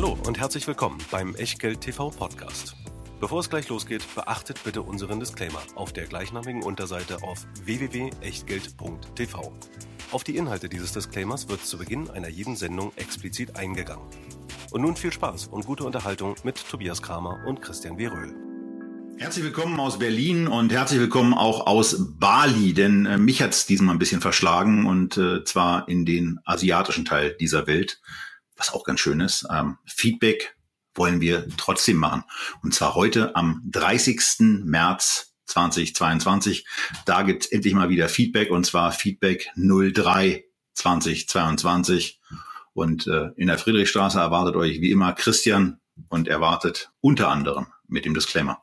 Hallo und herzlich willkommen beim Echtgeld TV Podcast. Bevor es gleich losgeht, beachtet bitte unseren Disclaimer auf der gleichnamigen Unterseite auf www.echtgeld.tv. Auf die Inhalte dieses Disclaimers wird zu Beginn einer jeden Sendung explizit eingegangen. Und nun viel Spaß und gute Unterhaltung mit Tobias Kramer und Christian W. Röhl. Herzlich willkommen aus Berlin und herzlich willkommen auch aus Bali, denn äh, mich hat's diesmal ein bisschen verschlagen und äh, zwar in den asiatischen Teil dieser Welt, was auch ganz schön ist. Ähm, Feedback wollen wir trotzdem machen. Und zwar heute am 30. März 2022. Da gibt's endlich mal wieder Feedback und zwar Feedback 03 2022. Und äh, in der Friedrichstraße erwartet euch wie immer Christian und erwartet unter anderem mit dem Disclaimer.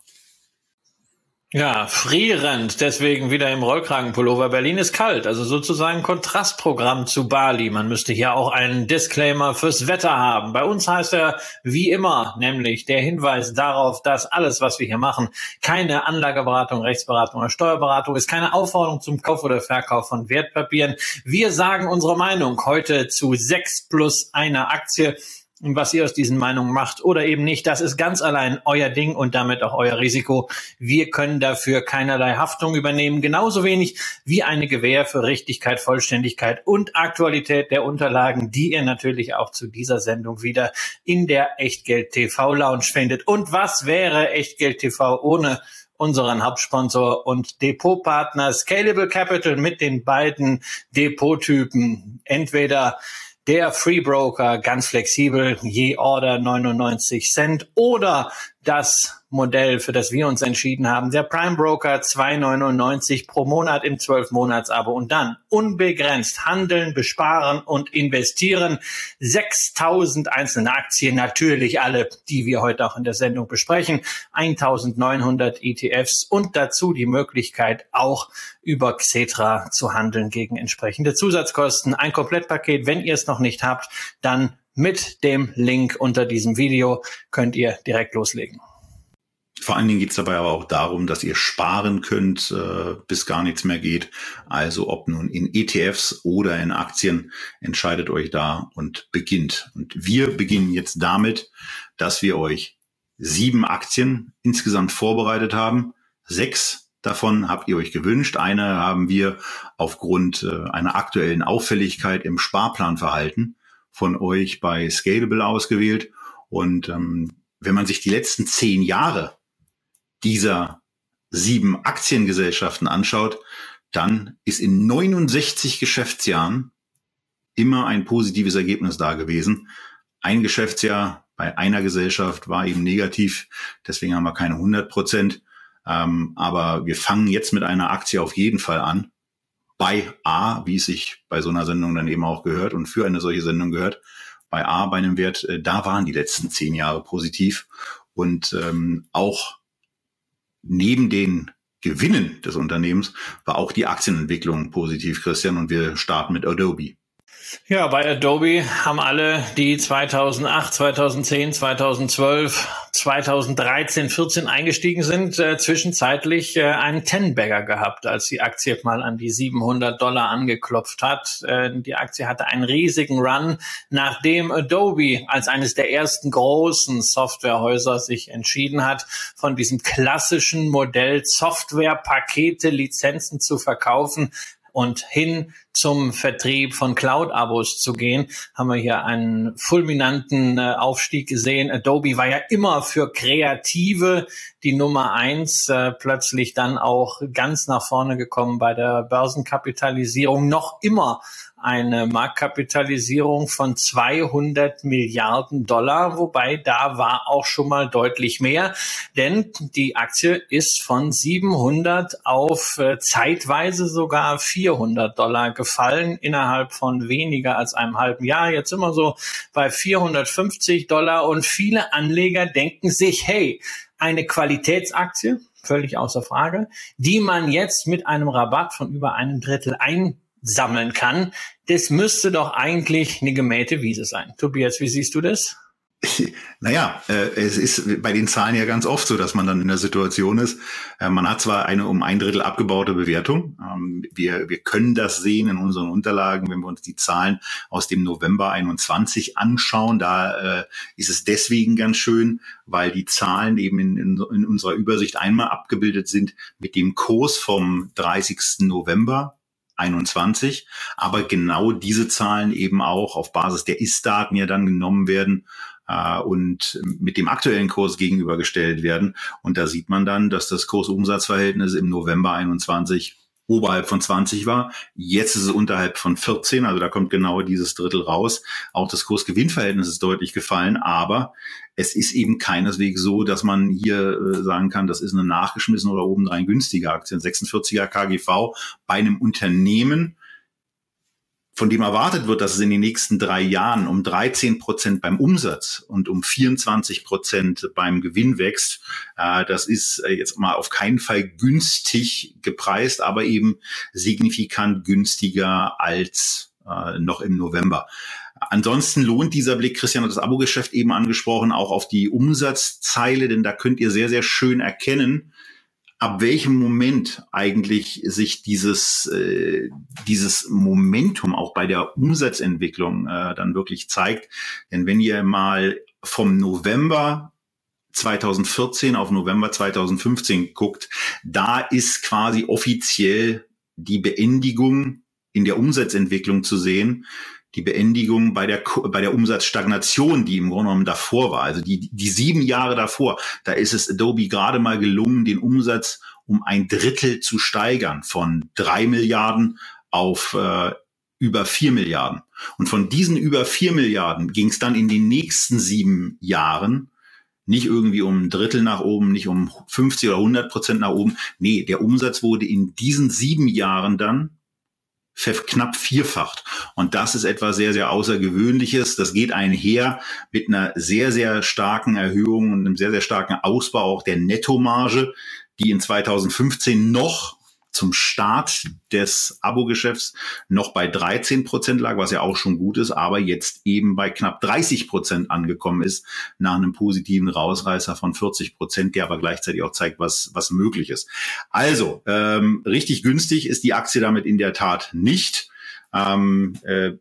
Ja, frierend, deswegen wieder im Rollkragenpullover. Berlin ist kalt, also sozusagen Kontrastprogramm zu Bali. Man müsste hier auch einen Disclaimer fürs Wetter haben. Bei uns heißt er wie immer, nämlich der Hinweis darauf, dass alles, was wir hier machen, keine Anlageberatung, Rechtsberatung oder Steuerberatung ist, keine Aufforderung zum Kauf oder Verkauf von Wertpapieren. Wir sagen unsere Meinung heute zu sechs plus einer Aktie und was ihr aus diesen Meinungen macht oder eben nicht, das ist ganz allein euer Ding und damit auch euer Risiko. Wir können dafür keinerlei Haftung übernehmen, genauso wenig wie eine Gewähr für Richtigkeit, Vollständigkeit und Aktualität der Unterlagen, die ihr natürlich auch zu dieser Sendung wieder in der Echtgeld TV Lounge findet. Und was wäre Echtgeld TV ohne unseren Hauptsponsor und Depotpartner Scalable Capital mit den beiden Depottypen. Entweder der Free Broker, ganz flexibel, je Order 99 Cent oder das Modell, für das wir uns entschieden haben. Der Prime Broker 2,99 pro Monat im 12-Monats-Abo und dann unbegrenzt handeln, besparen und investieren. 6000 einzelne Aktien, natürlich alle, die wir heute auch in der Sendung besprechen. 1900 ETFs und dazu die Möglichkeit auch über Xetra zu handeln gegen entsprechende Zusatzkosten. Ein Komplettpaket, wenn ihr es noch nicht habt, dann mit dem Link unter diesem Video könnt ihr direkt loslegen. Vor allen Dingen geht es dabei aber auch darum, dass ihr sparen könnt, äh, bis gar nichts mehr geht. Also ob nun in ETFs oder in Aktien, entscheidet euch da und beginnt. Und wir beginnen jetzt damit, dass wir euch sieben Aktien insgesamt vorbereitet haben. Sechs davon habt ihr euch gewünscht. Eine haben wir aufgrund äh, einer aktuellen Auffälligkeit im Sparplanverhalten von euch bei Scalable ausgewählt. Und ähm, wenn man sich die letzten zehn Jahre dieser sieben Aktiengesellschaften anschaut, dann ist in 69 Geschäftsjahren immer ein positives Ergebnis da gewesen. Ein Geschäftsjahr bei einer Gesellschaft war eben negativ, deswegen haben wir keine 100 Prozent. Ähm, aber wir fangen jetzt mit einer Aktie auf jeden Fall an, bei A, wie es sich bei so einer Sendung dann eben auch gehört und für eine solche Sendung gehört, bei A, bei einem Wert, äh, da waren die letzten zehn Jahre positiv. Und ähm, auch neben den Gewinnen des Unternehmens war auch die Aktienentwicklung positiv, Christian. Und wir starten mit Adobe. Ja, bei Adobe haben alle, die 2008, 2010, 2012, 2013, 14 eingestiegen sind, äh, zwischenzeitlich äh, einen Ten-Bagger gehabt, als die Aktie mal an die 700 Dollar angeklopft hat. Äh, die Aktie hatte einen riesigen Run, nachdem Adobe als eines der ersten großen Softwarehäuser sich entschieden hat, von diesem klassischen Modell Softwarepakete, Lizenzen zu verkaufen, und hin zum Vertrieb von Cloud-Abos zu gehen, haben wir hier einen fulminanten äh, Aufstieg gesehen. Adobe war ja immer für Kreative die Nummer eins, äh, plötzlich dann auch ganz nach vorne gekommen bei der Börsenkapitalisierung, noch immer eine Marktkapitalisierung von 200 Milliarden Dollar, wobei da war auch schon mal deutlich mehr, denn die Aktie ist von 700 auf äh, zeitweise sogar 400 Dollar gefallen innerhalb von weniger als einem halben Jahr. Jetzt immer so bei 450 Dollar und viele Anleger denken sich, hey, eine Qualitätsaktie, völlig außer Frage, die man jetzt mit einem Rabatt von über einem Drittel ein sammeln kann. Das müsste doch eigentlich eine gemähte Wiese sein. Tobias, wie siehst du das? Naja, äh, es ist bei den Zahlen ja ganz oft so, dass man dann in der Situation ist, äh, man hat zwar eine um ein Drittel abgebaute Bewertung, ähm, wir, wir können das sehen in unseren Unterlagen, wenn wir uns die Zahlen aus dem November 21 anschauen, da äh, ist es deswegen ganz schön, weil die Zahlen eben in, in, in unserer Übersicht einmal abgebildet sind mit dem Kurs vom 30. November 21, aber genau diese Zahlen eben auch auf Basis der Ist-Daten ja dann genommen werden äh, und mit dem aktuellen Kurs gegenübergestellt werden. Und da sieht man dann, dass das Kursumsatzverhältnis im November 21 oberhalb von 20 war. Jetzt ist es unterhalb von 14, also da kommt genau dieses Drittel raus. Auch das Kursgewinnverhältnis ist deutlich gefallen, aber es ist eben keineswegs so, dass man hier äh, sagen kann, das ist eine nachgeschmissene oder obendrein günstige Aktie. 46er KGV bei einem Unternehmen, von dem erwartet wird, dass es in den nächsten drei Jahren um 13 Prozent beim Umsatz und um 24 Prozent beim Gewinn wächst, äh, das ist äh, jetzt mal auf keinen Fall günstig gepreist, aber eben signifikant günstiger als äh, noch im November. Ansonsten lohnt dieser Blick, Christian hat das Abo-Geschäft eben angesprochen, auch auf die Umsatzzeile, denn da könnt ihr sehr, sehr schön erkennen, ab welchem Moment eigentlich sich dieses, äh, dieses Momentum auch bei der Umsatzentwicklung äh, dann wirklich zeigt. Denn wenn ihr mal vom November 2014 auf November 2015 guckt, da ist quasi offiziell die Beendigung in der Umsatzentwicklung zu sehen die Beendigung bei der, bei der Umsatzstagnation, die im Grunde genommen davor war. Also die, die sieben Jahre davor, da ist es Adobe gerade mal gelungen, den Umsatz um ein Drittel zu steigern von drei Milliarden auf äh, über vier Milliarden. Und von diesen über vier Milliarden ging es dann in den nächsten sieben Jahren nicht irgendwie um ein Drittel nach oben, nicht um 50 oder 100 Prozent nach oben. Nee, der Umsatz wurde in diesen sieben Jahren dann knapp vierfacht. Und das ist etwas sehr, sehr Außergewöhnliches. Das geht einher mit einer sehr, sehr starken Erhöhung und einem sehr, sehr starken Ausbau auch der Nettomarge, die in 2015 noch zum Start des Abo-Geschäfts noch bei 13 Prozent lag, was ja auch schon gut ist, aber jetzt eben bei knapp 30 Prozent angekommen ist, nach einem positiven Rausreißer von 40 Prozent, der aber gleichzeitig auch zeigt, was, was möglich ist. Also, ähm, richtig günstig ist die Aktie damit in der Tat nicht. Ähm, äh,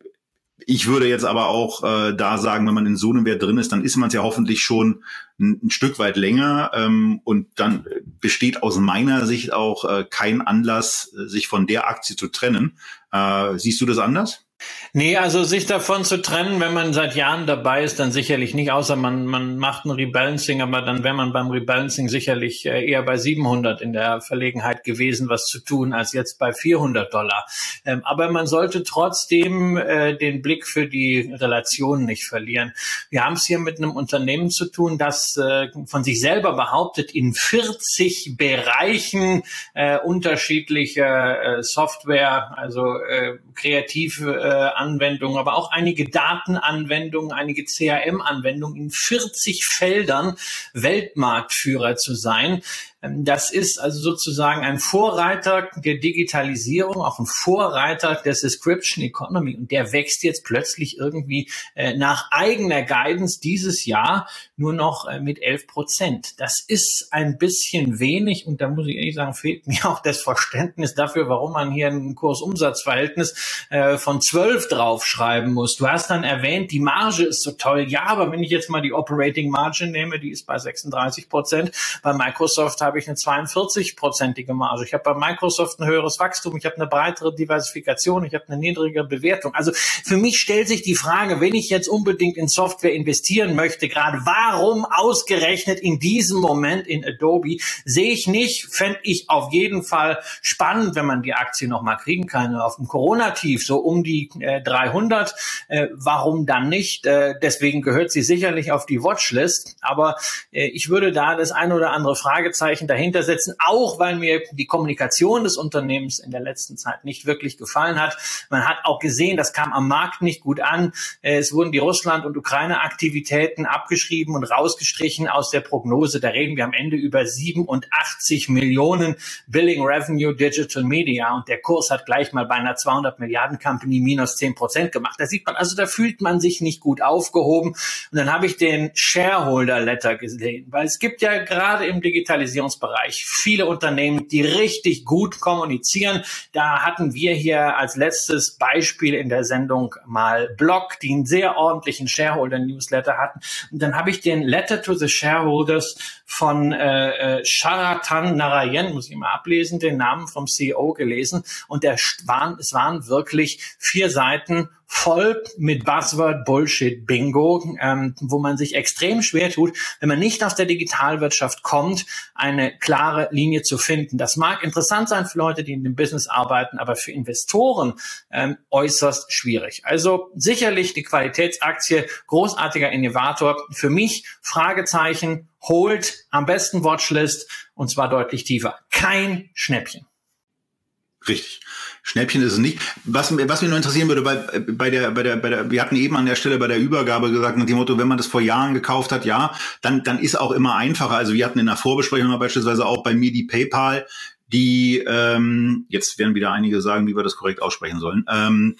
ich würde jetzt aber auch äh, da sagen, wenn man in so einem Wert drin ist, dann ist man es ja hoffentlich schon ein, ein Stück weit länger ähm, und dann besteht aus meiner Sicht auch äh, kein Anlass, sich von der Aktie zu trennen. Äh, siehst du das anders? Nee, also sich davon zu trennen, wenn man seit Jahren dabei ist, dann sicherlich nicht, außer man, man macht ein Rebalancing, aber dann wäre man beim Rebalancing sicherlich äh, eher bei 700 in der Verlegenheit gewesen, was zu tun, als jetzt bei 400 Dollar. Ähm, aber man sollte trotzdem äh, den Blick für die Relation nicht verlieren. Wir haben es hier mit einem Unternehmen zu tun, das äh, von sich selber behauptet, in 40 Bereichen äh, unterschiedliche äh, Software, also äh, kreativ äh, Anwendungen, aber auch einige Datenanwendungen, einige CRM-Anwendungen in 40 Feldern Weltmarktführer zu sein. Ähm, das ist also sozusagen ein Vorreiter der Digitalisierung, auch ein Vorreiter der Subscription Economy. Und der wächst jetzt plötzlich irgendwie äh, nach eigener Guidance dieses Jahr nur noch äh, mit 11 Prozent. Das ist ein bisschen wenig und da muss ich ehrlich sagen, fehlt mir auch das Verständnis dafür, warum man hier ein Kursumsatzverhältnis äh, von 12 draufschreiben muss. Du hast dann erwähnt, die Marge ist so toll. Ja, aber wenn ich jetzt mal die Operating Margin nehme, die ist bei 36 Prozent. Bei Microsoft habe ich eine 42-prozentige Marge. Ich habe bei Microsoft ein höheres Wachstum. Ich habe eine breitere Diversifikation. Ich habe eine niedrigere Bewertung. Also für mich stellt sich die Frage, wenn ich jetzt unbedingt in Software investieren möchte, gerade warum ausgerechnet in diesem Moment in Adobe, sehe ich nicht, fände ich auf jeden Fall spannend, wenn man die Aktie nochmal kriegen kann. Auf dem Corona-Tief, so um die äh, 300. Äh, warum dann nicht? Äh, deswegen gehört sie sicherlich auf die Watchlist. Aber äh, ich würde da das ein oder andere Fragezeichen Fragezeichen dahinter setzen, auch weil mir die Kommunikation des Unternehmens in der letzten Zeit nicht wirklich gefallen hat. Man hat auch gesehen, das kam am Markt nicht gut an. Es wurden die Russland- und Ukraine-Aktivitäten abgeschrieben und rausgestrichen aus der Prognose. Da reden wir am Ende über 87 Millionen Billing Revenue Digital Media und der Kurs hat gleich mal bei einer 200 Milliarden Company minus 10 Prozent gemacht. Da sieht man, also da fühlt man sich nicht gut aufgehoben. Und dann habe ich den Shareholder Letter gesehen, weil es gibt ja gerade im Digitalisierungsbereich viele Unternehmen, die richtig gut kommunizieren. Da hatten wir hier als letztes Beispiel in der Sendung mal Blog, die einen sehr ordentlichen Shareholder Newsletter hatten. Und dann habe ich den Letter to the Shareholders von äh, äh, Sharatan Narayan, muss ich mal ablesen, den Namen vom CEO gelesen. Und der es waren wirklich vier Seiten voll mit Buzzword Bullshit Bingo, ähm, wo man sich extrem schwer tut, wenn man nicht aus der Digitalwirtschaft kommt, eine klare Linie zu finden. Das mag interessant sein für Leute, die in dem Business arbeiten, aber für Investoren ähm, äußerst schwierig. Also sicherlich die Qualitätsaktie, großartiger Innovator. Für mich Fragezeichen, holt am besten Watchlist und zwar deutlich tiefer. Kein Schnäppchen. Richtig. Schnäppchen ist es nicht. Was, was mich nur interessieren würde, bei, bei, der, bei, der, bei der, wir hatten eben an der Stelle bei der Übergabe gesagt, nach dem Motto, wenn man das vor Jahren gekauft hat, ja, dann, dann ist auch immer einfacher. Also wir hatten in der Vorbesprechung beispielsweise auch bei mir die PayPal, die, ähm, jetzt werden wieder einige sagen, wie wir das korrekt aussprechen sollen, ähm,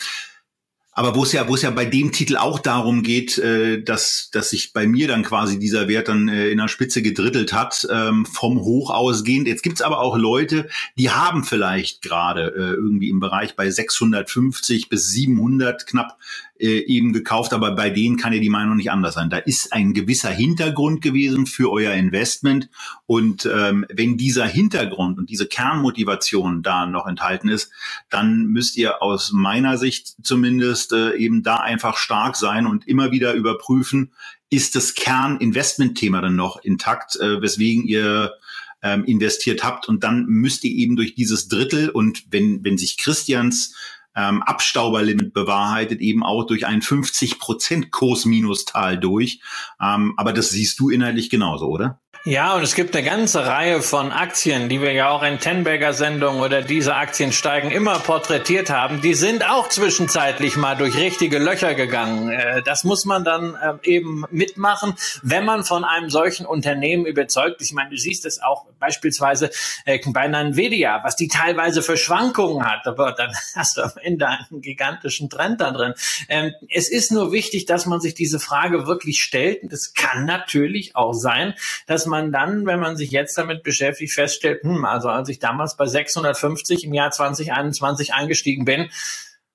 aber wo es ja, wo es ja bei dem Titel auch darum geht, äh, dass, dass sich bei mir dann quasi dieser Wert dann äh, in der Spitze gedrittelt hat, ähm, vom Hoch ausgehend. Jetzt gibt's aber auch Leute, die haben vielleicht gerade äh, irgendwie im Bereich bei 650 bis 700 knapp äh, eben gekauft, aber bei denen kann ja die Meinung nicht anders sein. Da ist ein gewisser Hintergrund gewesen für euer Investment und ähm, wenn dieser Hintergrund und diese Kernmotivation da noch enthalten ist, dann müsst ihr aus meiner Sicht zumindest äh, eben da einfach stark sein und immer wieder überprüfen, ist das Kerninvestmentthema dann noch intakt, äh, weswegen ihr ähm, investiert habt und dann müsst ihr eben durch dieses Drittel und wenn, wenn sich Christians ähm, Abstauberlimit bewahrheitet, eben auch durch ein 50 Prozent Kursminustal durch. Ähm, aber das siehst du inhaltlich genauso, oder? Ja, und es gibt eine ganze Reihe von Aktien, die wir ja auch in Tenberger Sendung oder diese Aktien steigen immer porträtiert haben. Die sind auch zwischenzeitlich mal durch richtige Löcher gegangen. Äh, das muss man dann ähm, eben mitmachen, wenn man von einem solchen Unternehmen überzeugt ist. Ich meine, du siehst es auch beispielsweise äh, bei Nvidia, was die teilweise für Schwankungen hat. Aber dann hast du am Ende einen gigantischen Trend da drin. Ähm, es ist nur wichtig, dass man sich diese Frage wirklich stellt. Es kann natürlich auch sein, dass man man dann, wenn man sich jetzt damit beschäftigt, feststellt, hm, also als ich damals bei 650 im Jahr 2021 eingestiegen bin,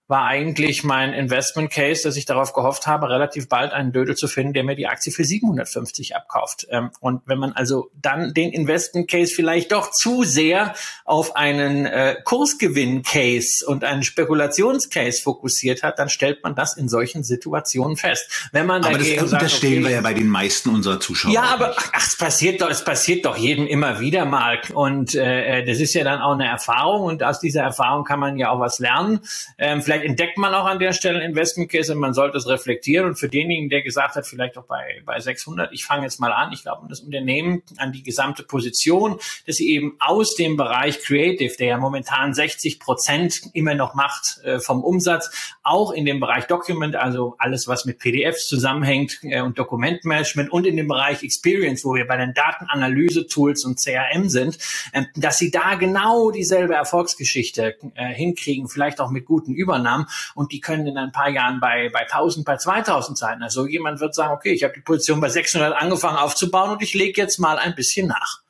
war eigentlich mein Investment Case, dass ich darauf gehofft habe, relativ bald einen Dödel zu finden, der mir die Aktie für 750 abkauft. Ähm, und wenn man also dann den Investment Case vielleicht doch zu sehr auf einen äh, Kursgewinn Case und einen Spekulationscase fokussiert hat, dann stellt man das in solchen Situationen fest. Wenn man aber das, sagt, das stellen okay, wir ja bei den meisten unserer Zuschauer. Ja, aber ach, es passiert doch, es passiert doch jedem immer wieder mal. Und äh, das ist ja dann auch eine Erfahrung und aus dieser Erfahrung kann man ja auch was lernen. Ähm, vielleicht vielleicht entdeckt man auch an der Stelle Investment Case und man sollte es reflektieren. Und für denjenigen, der gesagt hat, vielleicht auch bei, bei 600, ich fange jetzt mal an, ich glaube, das Unternehmen an die gesamte Position, dass sie eben aus dem Bereich Creative, der ja momentan 60 Prozent immer noch macht äh, vom Umsatz, auch in dem Bereich Document, also alles, was mit PDFs zusammenhängt äh, und Dokumentmanagement und in dem Bereich Experience, wo wir bei den Datenanalyse-Tools und CRM sind, äh, dass sie da genau dieselbe Erfolgsgeschichte äh, hinkriegen, vielleicht auch mit guten Übernahmen Einnahmen und die können in ein paar Jahren bei, bei 1000, bei 2000 sein. Also jemand wird sagen, okay, ich habe die Position bei 600 angefangen aufzubauen und ich lege jetzt mal ein bisschen nach.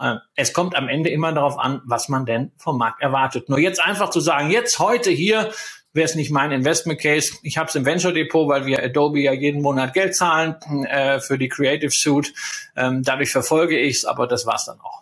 Äh, es kommt am Ende immer darauf an, was man denn vom Markt erwartet. Nur jetzt einfach zu sagen, jetzt heute hier wäre es nicht mein Investment Case. Ich habe es im Venture Depot, weil wir Adobe ja jeden Monat Geld zahlen äh, für die Creative Suite. Ähm, dadurch verfolge ich es, aber das war's dann auch.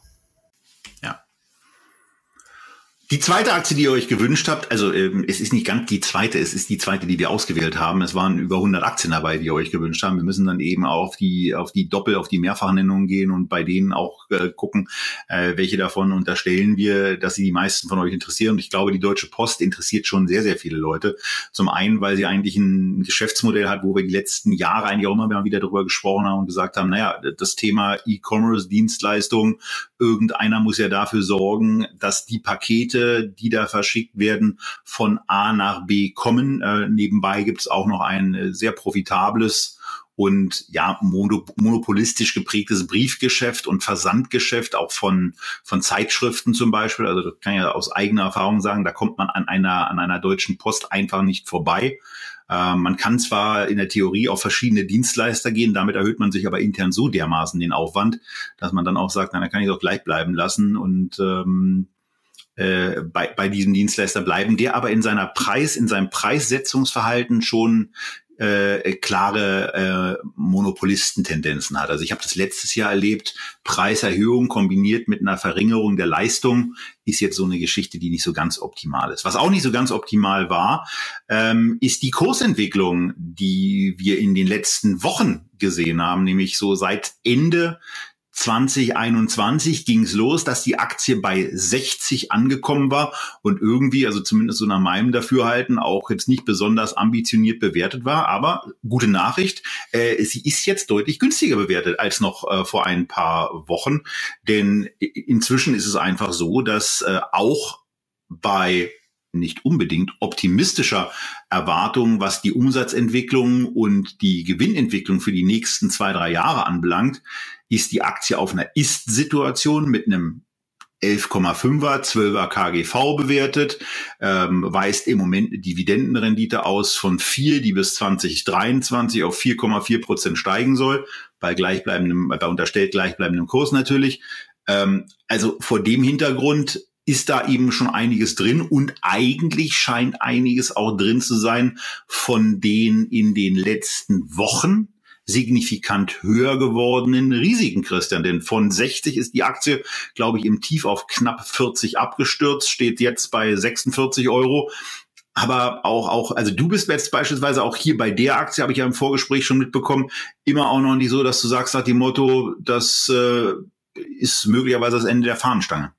Die zweite Aktie, die ihr euch gewünscht habt, also ähm, es ist nicht ganz die zweite, es ist die zweite, die wir ausgewählt haben. Es waren über 100 Aktien dabei, die ihr euch gewünscht haben. Wir müssen dann eben auf die auf die Doppel, auf die Mehrfachnennung gehen und bei denen auch äh, gucken, äh, welche davon unterstellen wir, dass sie die meisten von euch interessieren. Und ich glaube, die Deutsche Post interessiert schon sehr sehr viele Leute. Zum einen, weil sie eigentlich ein Geschäftsmodell hat, wo wir die letzten Jahre eigentlich auch immer wieder darüber gesprochen haben und gesagt haben, naja, das Thema E-Commerce, Dienstleistung, irgendeiner muss ja dafür sorgen, dass die Pakete Pakete, die da verschickt werden, von A nach B kommen. Äh, nebenbei gibt es auch noch ein äh, sehr profitables und ja monopolistisch geprägtes Briefgeschäft und Versandgeschäft auch von von Zeitschriften zum Beispiel. Also das kann ich aus eigener Erfahrung sagen, da kommt man an einer an einer deutschen Post einfach nicht vorbei. Äh, man kann zwar in der Theorie auf verschiedene Dienstleister gehen, damit erhöht man sich aber intern so dermaßen den Aufwand, dass man dann auch sagt, na, dann kann ich doch gleich bleiben lassen und ähm, äh, bei, bei diesem Dienstleister bleiben, der aber in seiner Preis, in seinem Preissetzungsverhalten schon äh, klare äh, Monopolistentendenzen hat. Also ich habe das letztes Jahr erlebt, Preiserhöhung kombiniert mit einer Verringerung der Leistung ist jetzt so eine Geschichte, die nicht so ganz optimal ist. Was auch nicht so ganz optimal war, ähm, ist die Kursentwicklung, die wir in den letzten Wochen gesehen haben, nämlich so seit Ende 2021 ging es los, dass die Aktie bei 60 angekommen war und irgendwie, also zumindest so nach meinem Dafürhalten, auch jetzt nicht besonders ambitioniert bewertet war. Aber gute Nachricht, äh, sie ist jetzt deutlich günstiger bewertet als noch äh, vor ein paar Wochen. Denn inzwischen ist es einfach so, dass äh, auch bei nicht unbedingt optimistischer Erwartungen, was die Umsatzentwicklung und die Gewinnentwicklung für die nächsten zwei, drei Jahre anbelangt, ist die Aktie auf einer Ist-Situation mit einem 11,5er, 12er KGV bewertet, ähm, weist im Moment eine Dividendenrendite aus von 4, die bis 2023 auf 4,4 Prozent steigen soll, bei gleichbleibendem, bei unterstellt gleichbleibendem Kurs natürlich. Ähm, also vor dem Hintergrund ist da eben schon einiges drin und eigentlich scheint einiges auch drin zu sein von den in den letzten Wochen signifikant höher gewordenen Risiken, Christian. Denn von 60 ist die Aktie, glaube ich, im Tief auf knapp 40 abgestürzt, steht jetzt bei 46 Euro. Aber auch, auch, also du bist jetzt beispielsweise auch hier bei der Aktie, habe ich ja im Vorgespräch schon mitbekommen, immer auch noch nicht so, dass du sagst nach dem Motto, das äh, ist möglicherweise das Ende der Fahnenstange.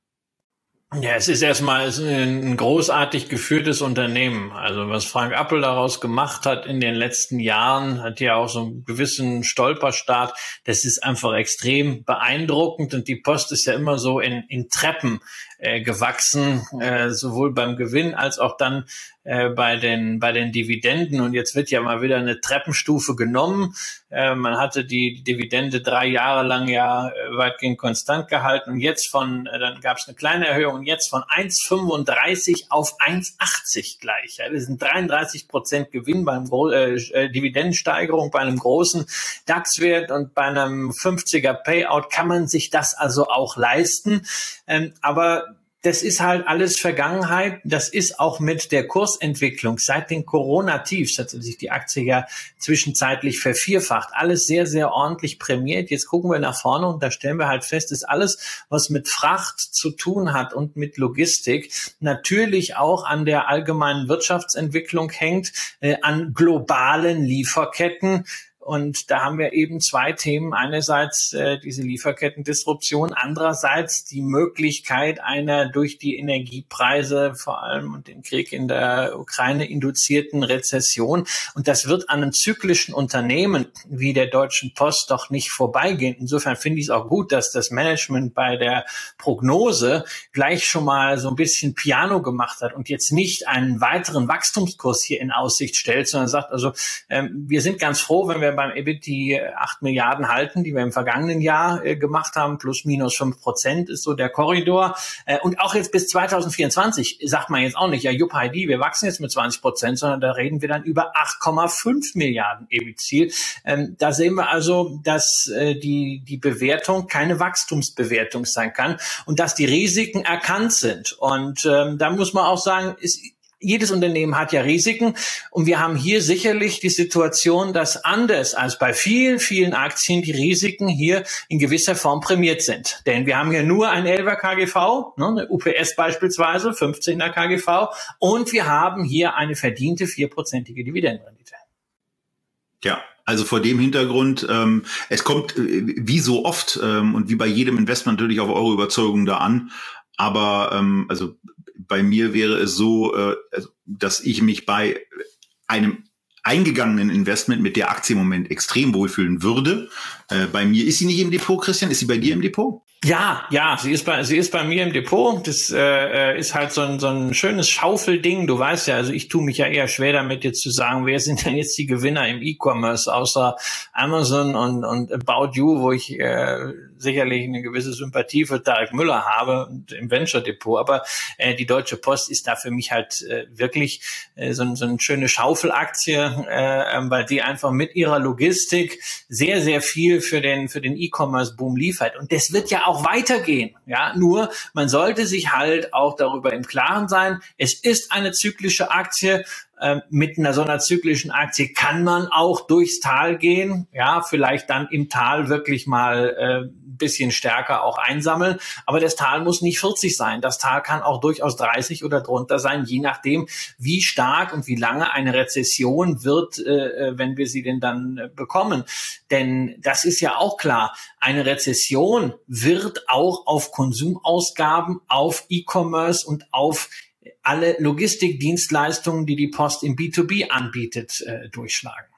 Ja, es ist erstmal ein großartig geführtes Unternehmen. Also was Frank Appel daraus gemacht hat in den letzten Jahren, hat ja auch so einen gewissen Stolperstart. Das ist einfach extrem beeindruckend und die Post ist ja immer so in, in Treppen äh, gewachsen, äh, sowohl beim Gewinn als auch dann äh, bei den bei den Dividenden. Und jetzt wird ja mal wieder eine Treppenstufe genommen. Äh, man hatte die Dividende drei Jahre lang ja äh, weitgehend konstant gehalten und jetzt von äh, dann gab es eine kleine Erhöhung und jetzt von 1,35 auf 1,80 gleich. Ja, das sind 33 Prozent Gewinn beim Gro äh, äh, Dividendensteigerung bei einem großen DAX-Wert und bei einem 50er Payout kann man sich das also auch leisten. Ähm, aber das ist halt alles Vergangenheit. Das ist auch mit der Kursentwicklung seit den Corona-Tiefs hat sich die Aktie ja zwischenzeitlich vervierfacht. Alles sehr, sehr ordentlich prämiert. Jetzt gucken wir nach vorne und da stellen wir halt fest, dass alles, was mit Fracht zu tun hat und mit Logistik, natürlich auch an der allgemeinen Wirtschaftsentwicklung hängt, äh, an globalen Lieferketten, und da haben wir eben zwei Themen. Einerseits äh, diese Lieferkettendisruption, andererseits die Möglichkeit einer durch die Energiepreise vor allem und den Krieg in der Ukraine induzierten Rezession. Und das wird an einem zyklischen Unternehmen wie der Deutschen Post doch nicht vorbeigehen. Insofern finde ich es auch gut, dass das Management bei der Prognose gleich schon mal so ein bisschen Piano gemacht hat und jetzt nicht einen weiteren Wachstumskurs hier in Aussicht stellt, sondern sagt, also ähm, wir sind ganz froh, wenn wir beim EBIT die 8 Milliarden halten, die wir im vergangenen Jahr äh, gemacht haben, plus minus 5 Prozent ist so der Korridor. Äh, und auch jetzt bis 2024 sagt man jetzt auch nicht, ja, Jupp Heidi, wir wachsen jetzt mit 20 Prozent, sondern da reden wir dann über 8,5 Milliarden EBIT-Ziel. Ähm, da sehen wir also, dass äh, die, die Bewertung keine Wachstumsbewertung sein kann und dass die Risiken erkannt sind. Und ähm, da muss man auch sagen, ist jedes Unternehmen hat ja Risiken und wir haben hier sicherlich die Situation, dass anders als bei vielen, vielen Aktien die Risiken hier in gewisser Form prämiert sind. Denn wir haben hier nur ein 11er KGV, ne, eine UPS beispielsweise, 15er KGV und wir haben hier eine verdiente vierprozentige Dividendenrendite. Ja, also vor dem Hintergrund, ähm, es kommt äh, wie so oft ähm, und wie bei jedem Investment natürlich auf eure Überzeugung da an. Aber ähm, also bei mir wäre es so, äh, also, dass ich mich bei einem eingegangenen Investment mit der Aktie im Moment extrem wohlfühlen würde. Äh, bei mir ist sie nicht im Depot, Christian. Ist sie bei dir im Depot? Ja, ja, sie ist bei sie ist bei mir im Depot. Das äh, ist halt so ein, so ein schönes Schaufelding. Du weißt ja, also ich tue mich ja eher schwer damit jetzt zu sagen, wer sind denn jetzt die Gewinner im E-Commerce außer Amazon und und About You, wo ich äh, sicherlich eine gewisse Sympathie für Tarek Müller habe im Venture Depot. Aber äh, die Deutsche Post ist da für mich halt äh, wirklich äh, so, so eine schöne Schaufelaktie, äh, ähm, weil die einfach mit ihrer Logistik sehr sehr viel für den für den E-Commerce Boom liefert. Und das wird ja auch weitergehen. Ja, nur man sollte sich halt auch darüber im Klaren sein. Es ist eine zyklische Aktie. Ähm, mit einer so einer zyklischen Aktie kann man auch durchs Tal gehen. Ja, vielleicht dann im Tal wirklich mal äh, bisschen stärker auch einsammeln. Aber das Tal muss nicht 40 sein. Das Tal kann auch durchaus 30 oder drunter sein, je nachdem, wie stark und wie lange eine Rezession wird, äh, äh, wenn wir sie denn dann äh, bekommen. Denn das ist ja auch klar. Eine Rezession wird auch auf Konsumausgaben, auf E-Commerce und auf alle Logistikdienstleistungen, die die Post im B2B anbietet, äh, durchschlagen.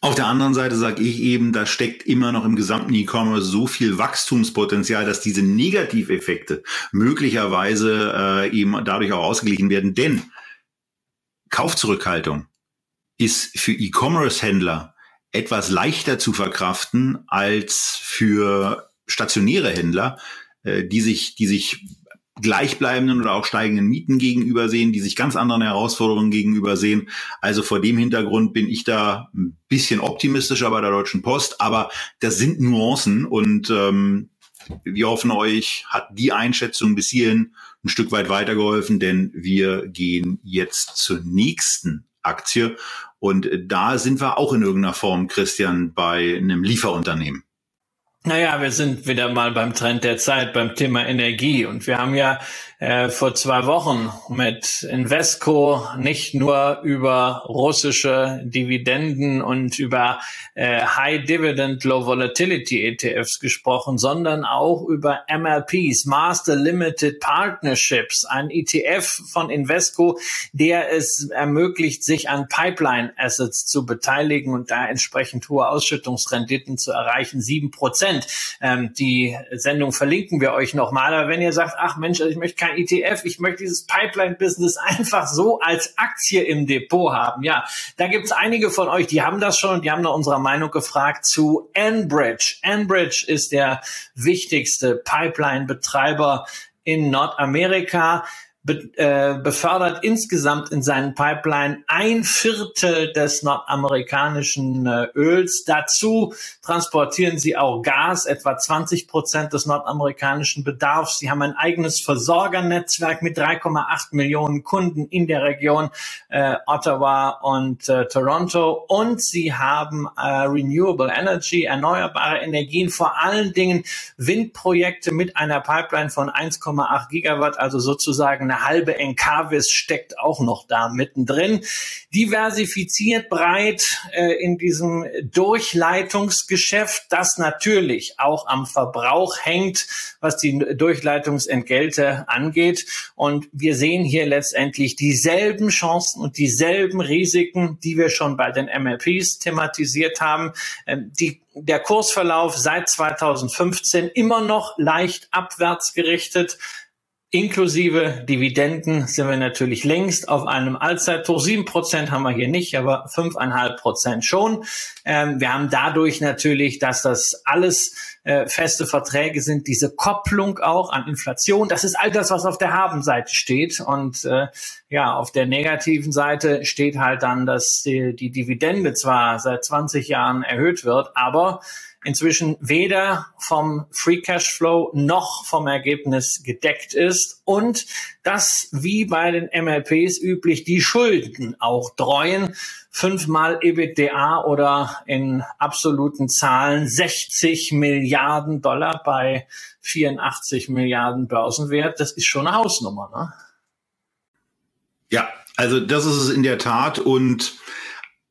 Auf der anderen Seite sage ich eben, da steckt immer noch im gesamten E-Commerce so viel Wachstumspotenzial, dass diese Negativeffekte möglicherweise äh, eben dadurch auch ausgeglichen werden. Denn Kaufzurückhaltung ist für E-Commerce-Händler etwas leichter zu verkraften als für stationäre Händler, äh, die sich, die sich gleichbleibenden oder auch steigenden Mieten gegenüber sehen, die sich ganz anderen Herausforderungen gegenüber sehen. Also vor dem Hintergrund bin ich da ein bisschen optimistischer bei der Deutschen Post, aber das sind Nuancen und ähm, wir hoffen euch, hat die Einschätzung bis hierhin ein Stück weit weitergeholfen, denn wir gehen jetzt zur nächsten Aktie und da sind wir auch in irgendeiner Form, Christian, bei einem Lieferunternehmen. Naja, wir sind wieder mal beim Trend der Zeit, beim Thema Energie. Und wir haben ja äh, vor zwei Wochen mit Invesco nicht nur über russische Dividenden und über äh, High Dividend Low Volatility ETFs gesprochen, sondern auch über MLPs, Master Limited Partnerships, ein ETF von Invesco, der es ermöglicht, sich an Pipeline Assets zu beteiligen und da entsprechend hohe Ausschüttungsrenditen zu erreichen, sieben Prozent. Ähm, die Sendung verlinken wir euch nochmal. Aber wenn ihr sagt, ach Mensch, also ich möchte kein ETF, ich möchte dieses Pipeline-Business einfach so als Aktie im Depot haben. Ja, da gibt es einige von euch, die haben das schon und die haben nach unserer Meinung gefragt zu Enbridge. Enbridge ist der wichtigste Pipeline-Betreiber in Nordamerika be, äh, befördert insgesamt in seinen Pipeline ein Viertel des nordamerikanischen äh, Öls. Dazu transportieren sie auch Gas, etwa 20 Prozent des nordamerikanischen Bedarfs. Sie haben ein eigenes Versorgernetzwerk mit 3,8 Millionen Kunden in der Region äh, Ottawa und äh, Toronto. Und sie haben äh, Renewable Energy, erneuerbare Energien, vor allen Dingen Windprojekte mit einer Pipeline von 1,8 Gigawatt, also sozusagen eine halbe Enkavis steckt auch noch da mittendrin. Diversifiziert breit äh, in diesem Durchleitungsgeschäft, das natürlich auch am Verbrauch hängt, was die Durchleitungsentgelte angeht. Und wir sehen hier letztendlich dieselben Chancen und dieselben Risiken, die wir schon bei den MLPs thematisiert haben. Ähm, die der Kursverlauf seit 2015 immer noch leicht abwärts gerichtet. Inklusive Dividenden sind wir natürlich längst auf einem Allzeithoch. Sieben Prozent haben wir hier nicht, aber fünfeinhalb Prozent schon. Ähm, wir haben dadurch natürlich, dass das alles äh, feste Verträge sind, diese Kopplung auch an Inflation. Das ist all das, was auf der Habenseite steht. Und äh, ja, auf der negativen Seite steht halt dann, dass die, die Dividende zwar seit 20 Jahren erhöht wird, aber inzwischen weder vom Free Cashflow noch vom Ergebnis gedeckt ist und dass wie bei den MLPs üblich die Schulden auch dreuen. Fünfmal EBITDA oder in absoluten Zahlen 60 Milliarden Dollar bei 84 Milliarden Börsenwert. Das ist schon eine Hausnummer, ne? Ja, also das ist es in der Tat und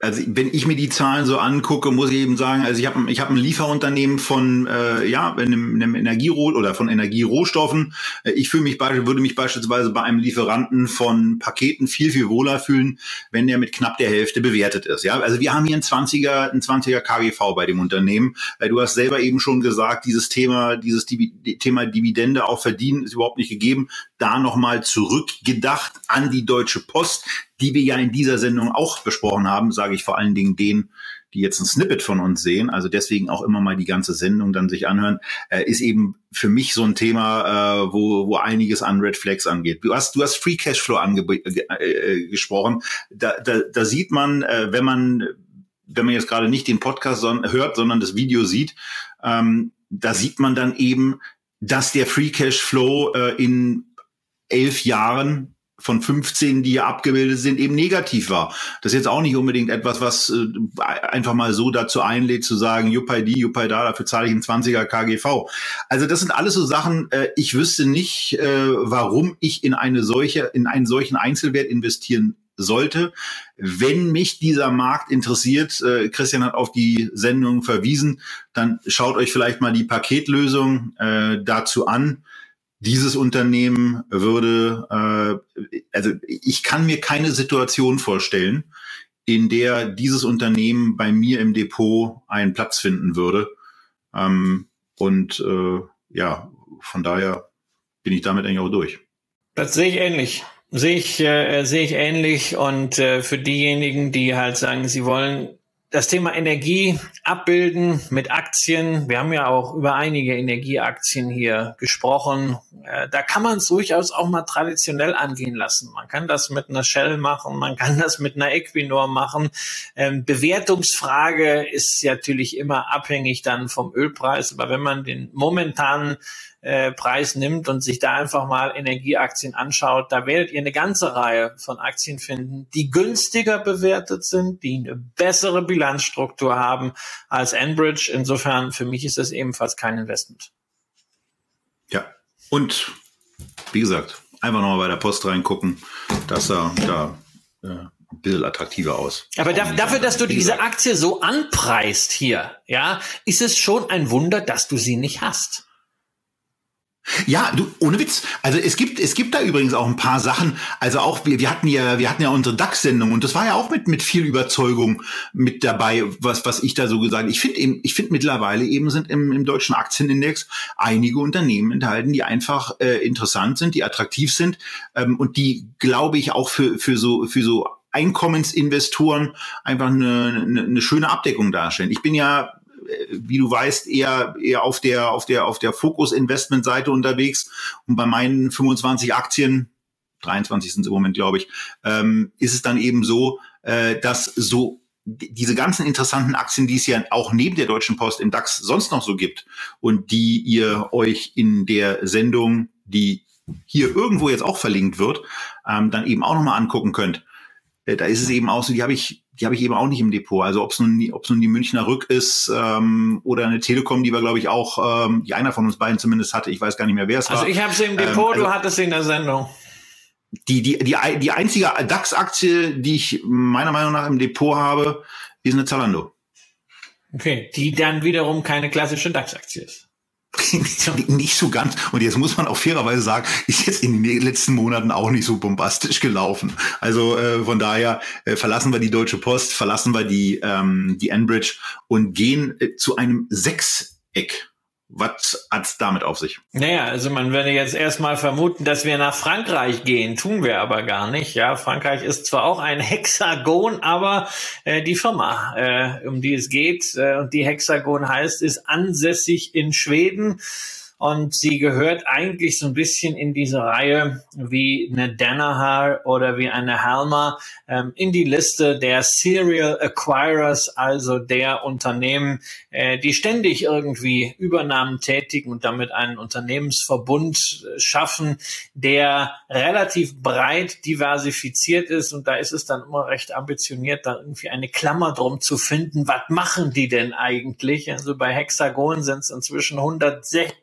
also wenn ich mir die Zahlen so angucke, muss ich eben sagen, also ich habe ich hab ein Lieferunternehmen von äh, ja einem, einem Energieroh oder von Energierohstoffen. Äh, ich fühle mich würde mich beispielsweise bei einem Lieferanten von Paketen viel viel wohler fühlen, wenn der mit knapp der Hälfte bewertet ist. Ja, also wir haben hier ein 20er ein 20er KGV bei dem Unternehmen. Du hast selber eben schon gesagt, dieses Thema dieses Thema Dividende auch verdienen ist überhaupt nicht gegeben. Da nochmal zurückgedacht an die Deutsche Post die wir ja in dieser Sendung auch besprochen haben, sage ich vor allen Dingen denen, die jetzt ein Snippet von uns sehen, also deswegen auch immer mal die ganze Sendung dann sich anhören, äh, ist eben für mich so ein Thema, äh, wo, wo einiges an Red Flags angeht. Du hast, du hast Free Cashflow angesprochen. Äh, da, da, da sieht man, äh, wenn man, wenn man jetzt gerade nicht den Podcast son hört, sondern das Video sieht, ähm, da sieht man dann eben, dass der Free Cashflow äh, in elf Jahren von 15, die hier abgebildet sind, eben negativ war. Das ist jetzt auch nicht unbedingt etwas, was äh, einfach mal so dazu einlädt, zu sagen, Juppei die, Juppei da, dafür zahle ich einen 20er KGV. Also das sind alles so Sachen, äh, ich wüsste nicht, äh, warum ich in eine solche, in einen solchen Einzelwert investieren sollte. Wenn mich dieser Markt interessiert, äh, Christian hat auf die Sendung verwiesen, dann schaut euch vielleicht mal die Paketlösung äh, dazu an dieses Unternehmen würde, äh, also ich kann mir keine Situation vorstellen, in der dieses Unternehmen bei mir im Depot einen Platz finden würde. Ähm, und äh, ja, von daher bin ich damit eigentlich auch durch. Das sehe ich ähnlich. Sehe ich, äh, sehe ich ähnlich. Und äh, für diejenigen, die halt sagen, sie wollen das Thema Energie abbilden mit Aktien. Wir haben ja auch über einige Energieaktien hier gesprochen. Äh, da kann man es durchaus auch mal traditionell angehen lassen. Man kann das mit einer Shell machen, man kann das mit einer Equinor machen. Ähm, Bewertungsfrage ist natürlich immer abhängig dann vom Ölpreis. Aber wenn man den momentanen äh, Preis nimmt und sich da einfach mal Energieaktien anschaut, da werdet ihr eine ganze Reihe von Aktien finden, die günstiger bewertet sind, die eine bessere Bilanzstruktur haben als Enbridge. Insofern für mich ist das ebenfalls kein Investment. Ja, und wie gesagt, einfach nochmal bei der Post reingucken, dass er da äh, ein bisschen attraktiver aus. Aber da, dafür, dass du diese Aktie so anpreist hier, ja, ist es schon ein Wunder, dass du sie nicht hast. Ja, du, ohne Witz. Also es gibt, es gibt da übrigens auch ein paar Sachen. Also auch, wir, wir hatten ja, wir hatten ja unsere DAX-Sendung und das war ja auch mit, mit viel Überzeugung mit dabei, was, was ich da so gesagt Ich finde eben, ich finde mittlerweile eben sind im, im deutschen Aktienindex einige Unternehmen enthalten, die einfach äh, interessant sind, die attraktiv sind ähm, und die, glaube ich, auch für, für so, für so Einkommensinvestoren einfach eine, eine, eine schöne Abdeckung darstellen. Ich bin ja wie du weißt, eher, eher auf der, auf der, auf der Fokus-Investment-Seite unterwegs. Und bei meinen 25 Aktien, 23 sind es im Moment, glaube ich, ähm, ist es dann eben so, äh, dass so diese ganzen interessanten Aktien, die es ja auch neben der Deutschen Post im DAX sonst noch so gibt und die ihr euch in der Sendung, die hier irgendwo jetzt auch verlinkt wird, ähm, dann eben auch nochmal angucken könnt. Äh, da ist es eben auch so, die habe ich die habe ich eben auch nicht im Depot. Also ob es nun, ob's nun die Münchner Rück ist ähm, oder eine Telekom, die wir, glaube ich, auch, ähm, die einer von uns beiden zumindest hatte. Ich weiß gar nicht mehr, wer es also war. Also ich habe sie im Depot, ähm, also du hattest sie in der Sendung. Die, die, die, die einzige DAX-Aktie, die ich meiner Meinung nach im Depot habe, ist eine Zalando. Okay, die dann wiederum keine klassische DAX-Aktie ist. nicht so ganz. Und jetzt muss man auch fairerweise sagen, ist jetzt in den letzten Monaten auch nicht so bombastisch gelaufen. Also äh, von daher äh, verlassen wir die Deutsche Post, verlassen wir die, ähm, die Enbridge und gehen äh, zu einem Sechseck. Was hat's damit auf sich? Naja, also man würde jetzt erstmal vermuten, dass wir nach Frankreich gehen, tun wir aber gar nicht. Ja, Frankreich ist zwar auch ein Hexagon, aber äh, die Firma, äh, um die es geht, äh, und die Hexagon heißt, ist ansässig in Schweden. Und sie gehört eigentlich so ein bisschen in diese Reihe wie eine Danaher oder wie eine Halma ähm, in die Liste der Serial Acquirers, also der Unternehmen, äh, die ständig irgendwie Übernahmen tätigen und damit einen Unternehmensverbund äh, schaffen, der relativ breit diversifiziert ist und da ist es dann immer recht ambitioniert, da irgendwie eine Klammer drum zu finden. Was machen die denn eigentlich? Also bei Hexagon sind es inzwischen 160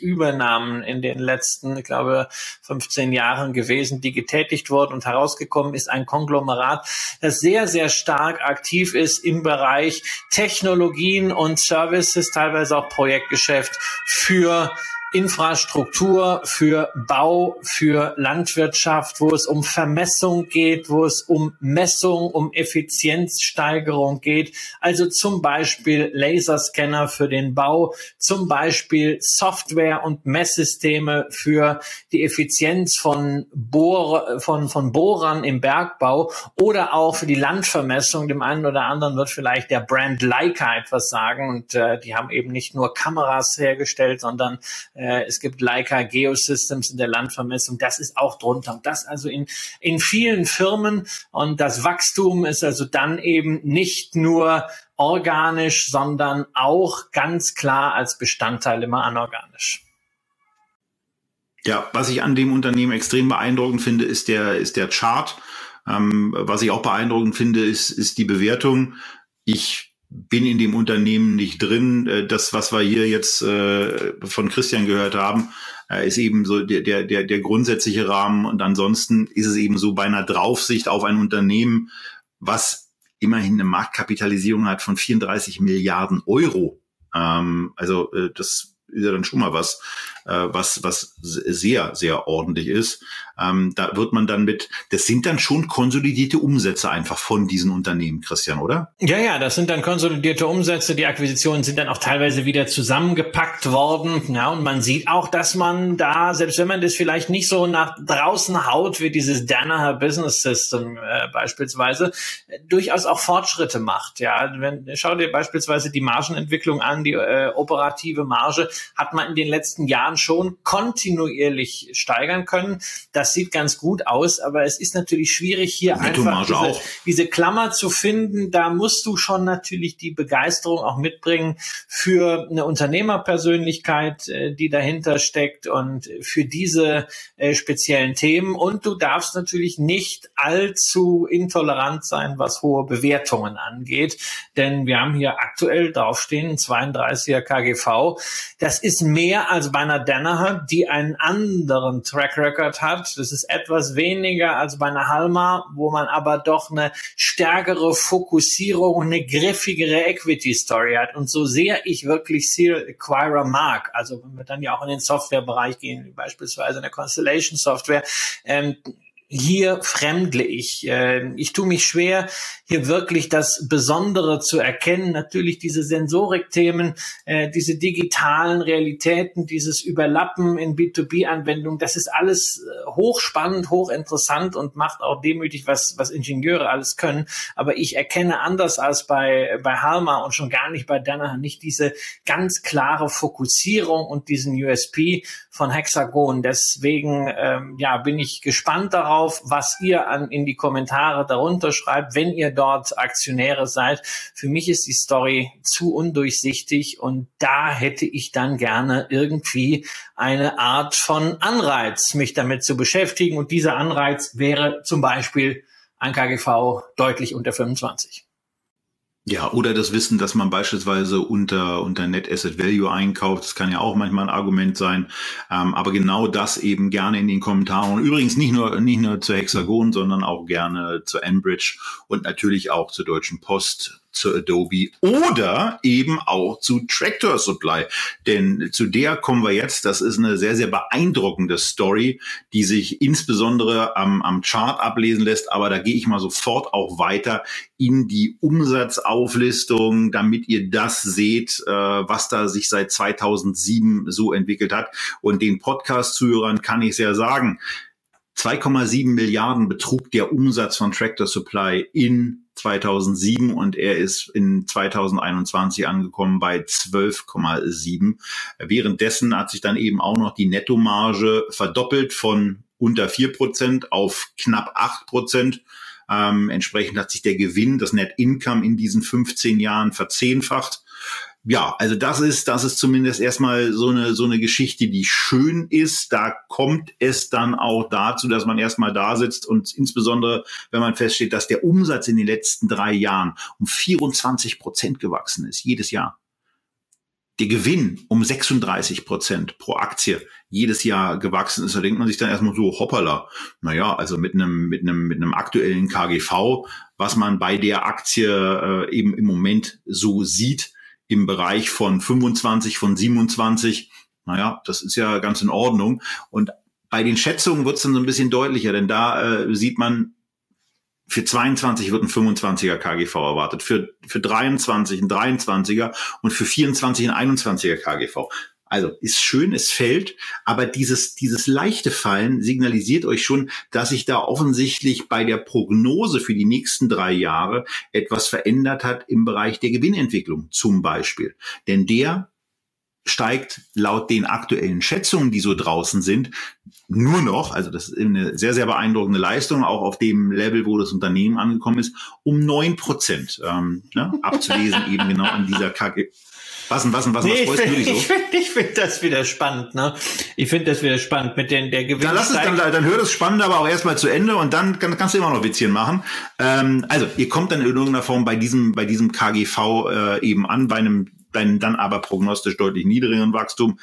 Übernahmen in den letzten, ich glaube, 15 Jahren gewesen, die getätigt wurden und herausgekommen ist. Ein Konglomerat, das sehr, sehr stark aktiv ist im Bereich Technologien und Services, teilweise auch Projektgeschäft für Infrastruktur, für Bau, für Landwirtschaft, wo es um Vermessung geht, wo es um Messung, um Effizienzsteigerung geht. Also zum Beispiel Laserscanner für den Bau, zum Beispiel Software und Messsysteme für die Effizienz von, Bohr, von, von Bohrern im Bergbau oder auch für die Landvermessung. Dem einen oder anderen wird vielleicht der Brand Leica etwas sagen und äh, die haben eben nicht nur Kameras hergestellt, sondern äh, es gibt Leica Geosystems in der Landvermessung. Das ist auch drunter. Und das also in, in vielen Firmen. Und das Wachstum ist also dann eben nicht nur organisch, sondern auch ganz klar als Bestandteil immer anorganisch. Ja, was ich an dem Unternehmen extrem beeindruckend finde, ist der, ist der Chart. Ähm, was ich auch beeindruckend finde, ist, ist die Bewertung. Ich bin in dem Unternehmen nicht drin. Äh, das, was wir hier jetzt äh, von Christian gehört haben, äh, ist eben so der, der, der, grundsätzliche Rahmen. Und ansonsten ist es eben so bei einer Draufsicht auf ein Unternehmen, was immerhin eine Marktkapitalisierung hat von 34 Milliarden Euro. Ähm, also das ist ja dann schon mal was, was, was sehr, sehr ordentlich ist. Ähm, da wird man dann mit, das sind dann schon konsolidierte Umsätze einfach von diesen Unternehmen, Christian, oder? Ja, ja, das sind dann konsolidierte Umsätze. Die Akquisitionen sind dann auch teilweise wieder zusammengepackt worden. Ja, und man sieht auch, dass man da, selbst wenn man das vielleicht nicht so nach draußen haut, wie dieses Danaher Business System äh, beispielsweise, durchaus auch Fortschritte macht. Ja, wenn, schau dir beispielsweise die Margenentwicklung an, die äh, operative Marge hat man in den letzten Jahren schon kontinuierlich steigern können. Das das sieht ganz gut aus, aber es ist natürlich schwierig, hier einfach diese, diese, Klammer zu finden. Da musst du schon natürlich die Begeisterung auch mitbringen für eine Unternehmerpersönlichkeit, äh, die dahinter steckt und für diese äh, speziellen Themen. Und du darfst natürlich nicht allzu intolerant sein, was hohe Bewertungen angeht. Denn wir haben hier aktuell draufstehen, 32er KGV. Das ist mehr als bei einer Danaher, die einen anderen Track Record hat das ist etwas weniger als bei einer Halma, wo man aber doch eine stärkere Fokussierung, eine griffigere Equity-Story hat. Und so sehr ich wirklich Serial Acquirer mag, also wenn wir dann ja auch in den Softwarebereich gehen, beispielsweise in der Constellation Software, ähm, hier fremdle ich. Ähm, ich tue mich schwer, hier wirklich das Besondere zu erkennen. Natürlich diese Sensorikthemen, äh, diese digitalen Realitäten, dieses Überlappen in B2B-Anwendungen, das ist alles äh, hochspannend, hochinteressant und macht auch demütig, was, was Ingenieure alles können. Aber ich erkenne anders als bei, bei Halma und schon gar nicht bei Danaher nicht diese ganz klare Fokussierung und diesen USP von Hexagon. Deswegen ähm, ja, bin ich gespannt darauf, was ihr an, in die Kommentare darunter schreibt, wenn ihr dort Aktionäre seid. Für mich ist die Story zu undurchsichtig und da hätte ich dann gerne irgendwie eine Art von Anreiz, mich damit zu beschäftigen. Und dieser Anreiz wäre zum Beispiel ein KGV deutlich unter 25. Ja, oder das Wissen, dass man beispielsweise unter, unter Net Asset Value einkauft, das kann ja auch manchmal ein Argument sein. Ähm, aber genau das eben gerne in den Kommentaren. Übrigens nicht nur, nicht nur zu Hexagon, sondern auch gerne zu Enbridge und natürlich auch zur Deutschen Post zu Adobe oder eben auch zu Tractor Supply. Denn zu der kommen wir jetzt. Das ist eine sehr, sehr beeindruckende Story, die sich insbesondere am, am Chart ablesen lässt. Aber da gehe ich mal sofort auch weiter in die Umsatzauflistung, damit ihr das seht, äh, was da sich seit 2007 so entwickelt hat. Und den Podcast-Zuhörern kann ich sehr sagen, 2,7 Milliarden betrug der Umsatz von Tractor Supply in 2007 und er ist in 2021 angekommen bei 12,7. Währenddessen hat sich dann eben auch noch die Nettomarge verdoppelt von unter vier Prozent auf knapp acht Prozent. Ähm, entsprechend hat sich der Gewinn, das Net Income in diesen 15 Jahren verzehnfacht ja, also das ist, das ist zumindest erstmal so eine, so eine Geschichte, die schön ist. Da kommt es dann auch dazu, dass man erstmal da sitzt und insbesondere, wenn man feststeht, dass der Umsatz in den letzten drei Jahren um 24 Prozent gewachsen ist, jedes Jahr. Der Gewinn um 36 Prozent pro Aktie jedes Jahr gewachsen ist, da denkt man sich dann erstmal so, hoppala, naja, also mit einem, mit einem, mit einem aktuellen KGV, was man bei der Aktie äh, eben im Moment so sieht, im Bereich von 25, von 27. Naja, das ist ja ganz in Ordnung. Und bei den Schätzungen wird es dann so ein bisschen deutlicher, denn da äh, sieht man, für 22 wird ein 25er KGV erwartet, für, für 23 ein 23er und für 24 ein 21er KGV. Also ist schön, es fällt, aber dieses, dieses leichte Fallen signalisiert euch schon, dass sich da offensichtlich bei der Prognose für die nächsten drei Jahre etwas verändert hat im Bereich der Gewinnentwicklung zum Beispiel. Denn der steigt laut den aktuellen Schätzungen, die so draußen sind, nur noch, also das ist eine sehr, sehr beeindruckende Leistung, auch auf dem Level, wo das Unternehmen angekommen ist, um neun Prozent ähm, ne, abzulesen, eben genau in dieser KG, was denn, was denn, was, nee, was freust du dich so? Ich finde find das wieder spannend, ne? Ich finde das wieder spannend mit den, der Gewinn. Dann lass es, dann, dann hör das Spannende aber auch erstmal zu Ende und dann kann, kannst du immer noch Witzchen machen. Ähm, also, ihr kommt dann in irgendeiner Form bei diesem, bei diesem KGV äh, eben an, bei einem, bei einem dann aber prognostisch deutlich niedrigeren Wachstum.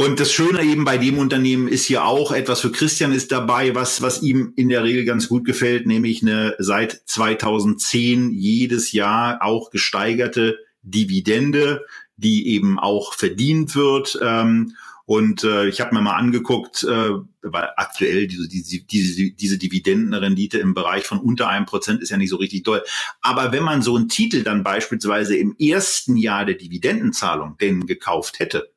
Und das Schöne eben bei dem Unternehmen ist hier auch etwas für Christian ist dabei, was, was ihm in der Regel ganz gut gefällt, nämlich eine seit 2010 jedes Jahr auch gesteigerte Dividende, die eben auch verdient wird. Ähm, und äh, ich habe mir mal angeguckt, äh, weil aktuell diese, diese, diese, diese Dividendenrendite im Bereich von unter einem Prozent ist ja nicht so richtig doll. Aber wenn man so einen Titel dann beispielsweise im ersten Jahr der Dividendenzahlung denn gekauft hätte,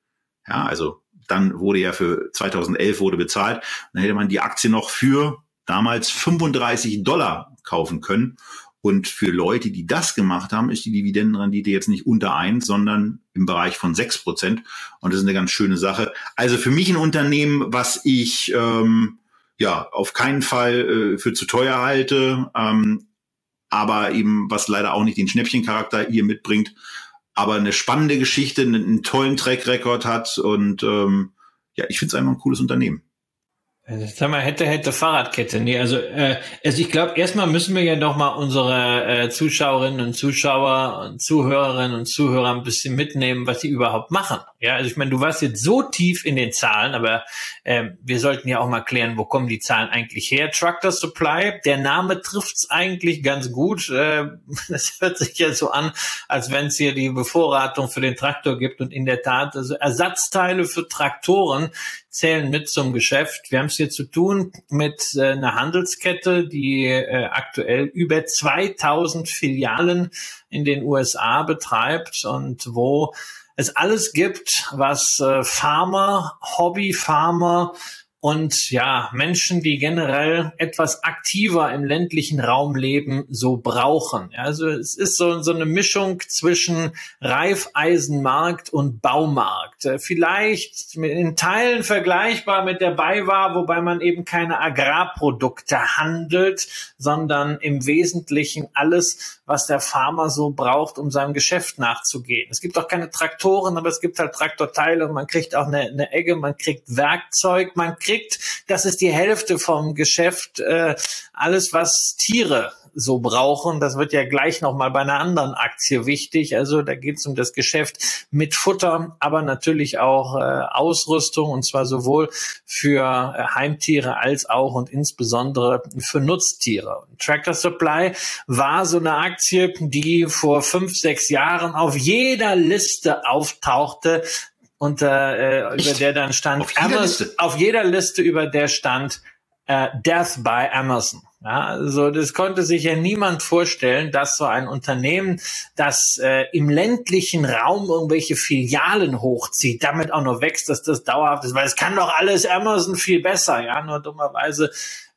ja, also dann wurde ja für 2011 wurde bezahlt, dann hätte man die Aktie noch für damals 35 Dollar kaufen können. Und für Leute, die das gemacht haben, ist die Dividendenrendite jetzt nicht unter eins, sondern im Bereich von sechs Prozent. Und das ist eine ganz schöne Sache. Also für mich ein Unternehmen, was ich ähm, ja auf keinen Fall äh, für zu teuer halte, ähm, aber eben was leider auch nicht den Schnäppchencharakter hier mitbringt, aber eine spannende Geschichte, einen, einen tollen Track-Record hat und ähm, ja, ich finde es einfach ein cooles Unternehmen. Sag mal, hätte, hätte Fahrradkette. Nee, also, äh, also ich glaube, erstmal müssen wir ja doch mal unsere äh, Zuschauerinnen und Zuschauer und Zuhörerinnen und Zuhörer ein bisschen mitnehmen, was sie überhaupt machen. Ja, also ich meine, du warst jetzt so tief in den Zahlen, aber äh, wir sollten ja auch mal klären, wo kommen die Zahlen eigentlich her? Tractor Supply, der Name trifft's eigentlich ganz gut. Äh, das hört sich ja so an, als wenn es hier die Bevorratung für den Traktor gibt und in der Tat, also Ersatzteile für Traktoren zählen mit zum Geschäft. Wir haben es hier zu tun mit äh, einer Handelskette, die äh, aktuell über 2000 Filialen in den USA betreibt und wo es alles gibt, was äh, Farmer, Hobbyfarmer und ja, Menschen, die generell etwas aktiver im ländlichen Raum leben, so brauchen. Also es ist so, so eine Mischung zwischen Reifeisenmarkt und Baumarkt. Äh, vielleicht in Teilen vergleichbar mit der BayWa, wobei man eben keine Agrarprodukte handelt, sondern im Wesentlichen alles, was der Farmer so braucht, um seinem Geschäft nachzugehen. Es gibt auch keine Traktoren, aber es gibt halt Traktorteile und man kriegt auch eine, eine Egge, man kriegt Werkzeug, man kriegt das ist die Hälfte vom Geschäft, äh, alles was Tiere so brauchen. Das wird ja gleich nochmal bei einer anderen Aktie wichtig. Also da geht es um das Geschäft mit Futter, aber natürlich auch äh, Ausrüstung und zwar sowohl für äh, Heimtiere als auch und insbesondere für Nutztiere. Tractor Supply war so eine Aktie, die vor fünf, sechs Jahren auf jeder Liste auftauchte, unter äh, über der dann stand auf jeder, Amazon, auf jeder Liste über der stand äh, Death by Amazon. Ja, also das konnte sich ja niemand vorstellen, dass so ein Unternehmen, das äh, im ländlichen Raum irgendwelche Filialen hochzieht, damit auch noch wächst, dass das dauerhaft ist, weil es kann doch alles Amazon viel besser. Ja, nur dummerweise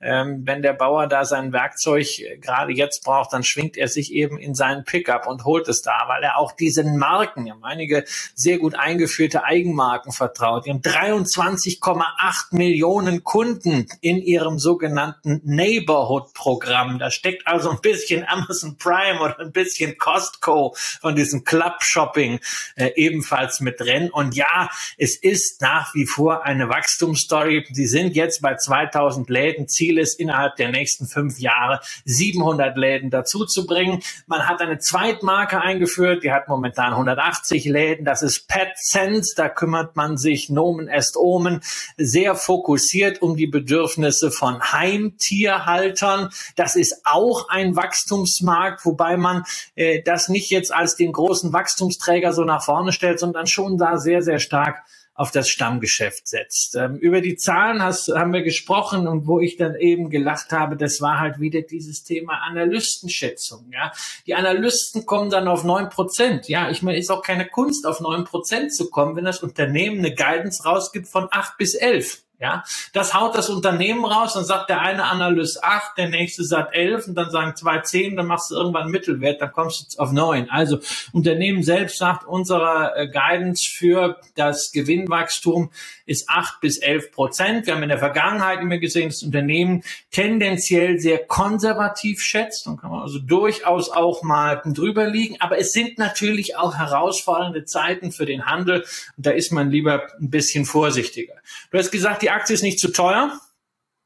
ähm, wenn der Bauer da sein Werkzeug äh, gerade jetzt braucht, dann schwingt er sich eben in seinen Pickup und holt es da, weil er auch diesen Marken, ja, einige sehr gut eingeführte Eigenmarken vertraut. Die haben 23,8 Millionen Kunden in ihrem sogenannten Neighborhood-Programm. Da steckt also ein bisschen Amazon Prime oder ein bisschen Costco von diesem Club-Shopping äh, ebenfalls mit drin. Und ja, es ist nach wie vor eine Wachstumsstory. Sie sind jetzt bei 2000 Läden. Ziel ist innerhalb der nächsten fünf Jahre 700 Läden dazu zu bringen. Man hat eine Zweitmarke eingeführt. Die hat momentan 180 Läden. Das ist Pet Sense. Da kümmert man sich Nomen est Omen sehr fokussiert um die Bedürfnisse von Heimtierhaltern. Das ist auch ein Wachstumsmarkt, wobei man äh, das nicht jetzt als den großen Wachstumsträger so nach vorne stellt, sondern schon da sehr, sehr stark auf das Stammgeschäft setzt. Ähm, über die Zahlen hast, haben wir gesprochen und wo ich dann eben gelacht habe, das war halt wieder dieses Thema Analystenschätzung. Ja, die Analysten kommen dann auf neun Prozent. Ja, ich meine, ist auch keine Kunst, auf neun Prozent zu kommen, wenn das Unternehmen eine Guidance rausgibt von acht bis elf. Ja, das haut das Unternehmen raus, dann sagt der eine Analyst 8, der nächste sagt 11 und dann sagen zwei 10, dann machst du irgendwann Mittelwert, dann kommst du auf 9. Also Unternehmen selbst sagt, unsere äh, Guidance für das Gewinnwachstum ist 8 bis 11 Prozent. Wir haben in der Vergangenheit immer gesehen, dass das Unternehmen tendenziell sehr konservativ schätzt. Dann kann man also durchaus auch mal drüber liegen. Aber es sind natürlich auch herausfordernde Zeiten für den Handel und da ist man lieber ein bisschen vorsichtiger. Du hast gesagt, die Aktie ist nicht zu teuer.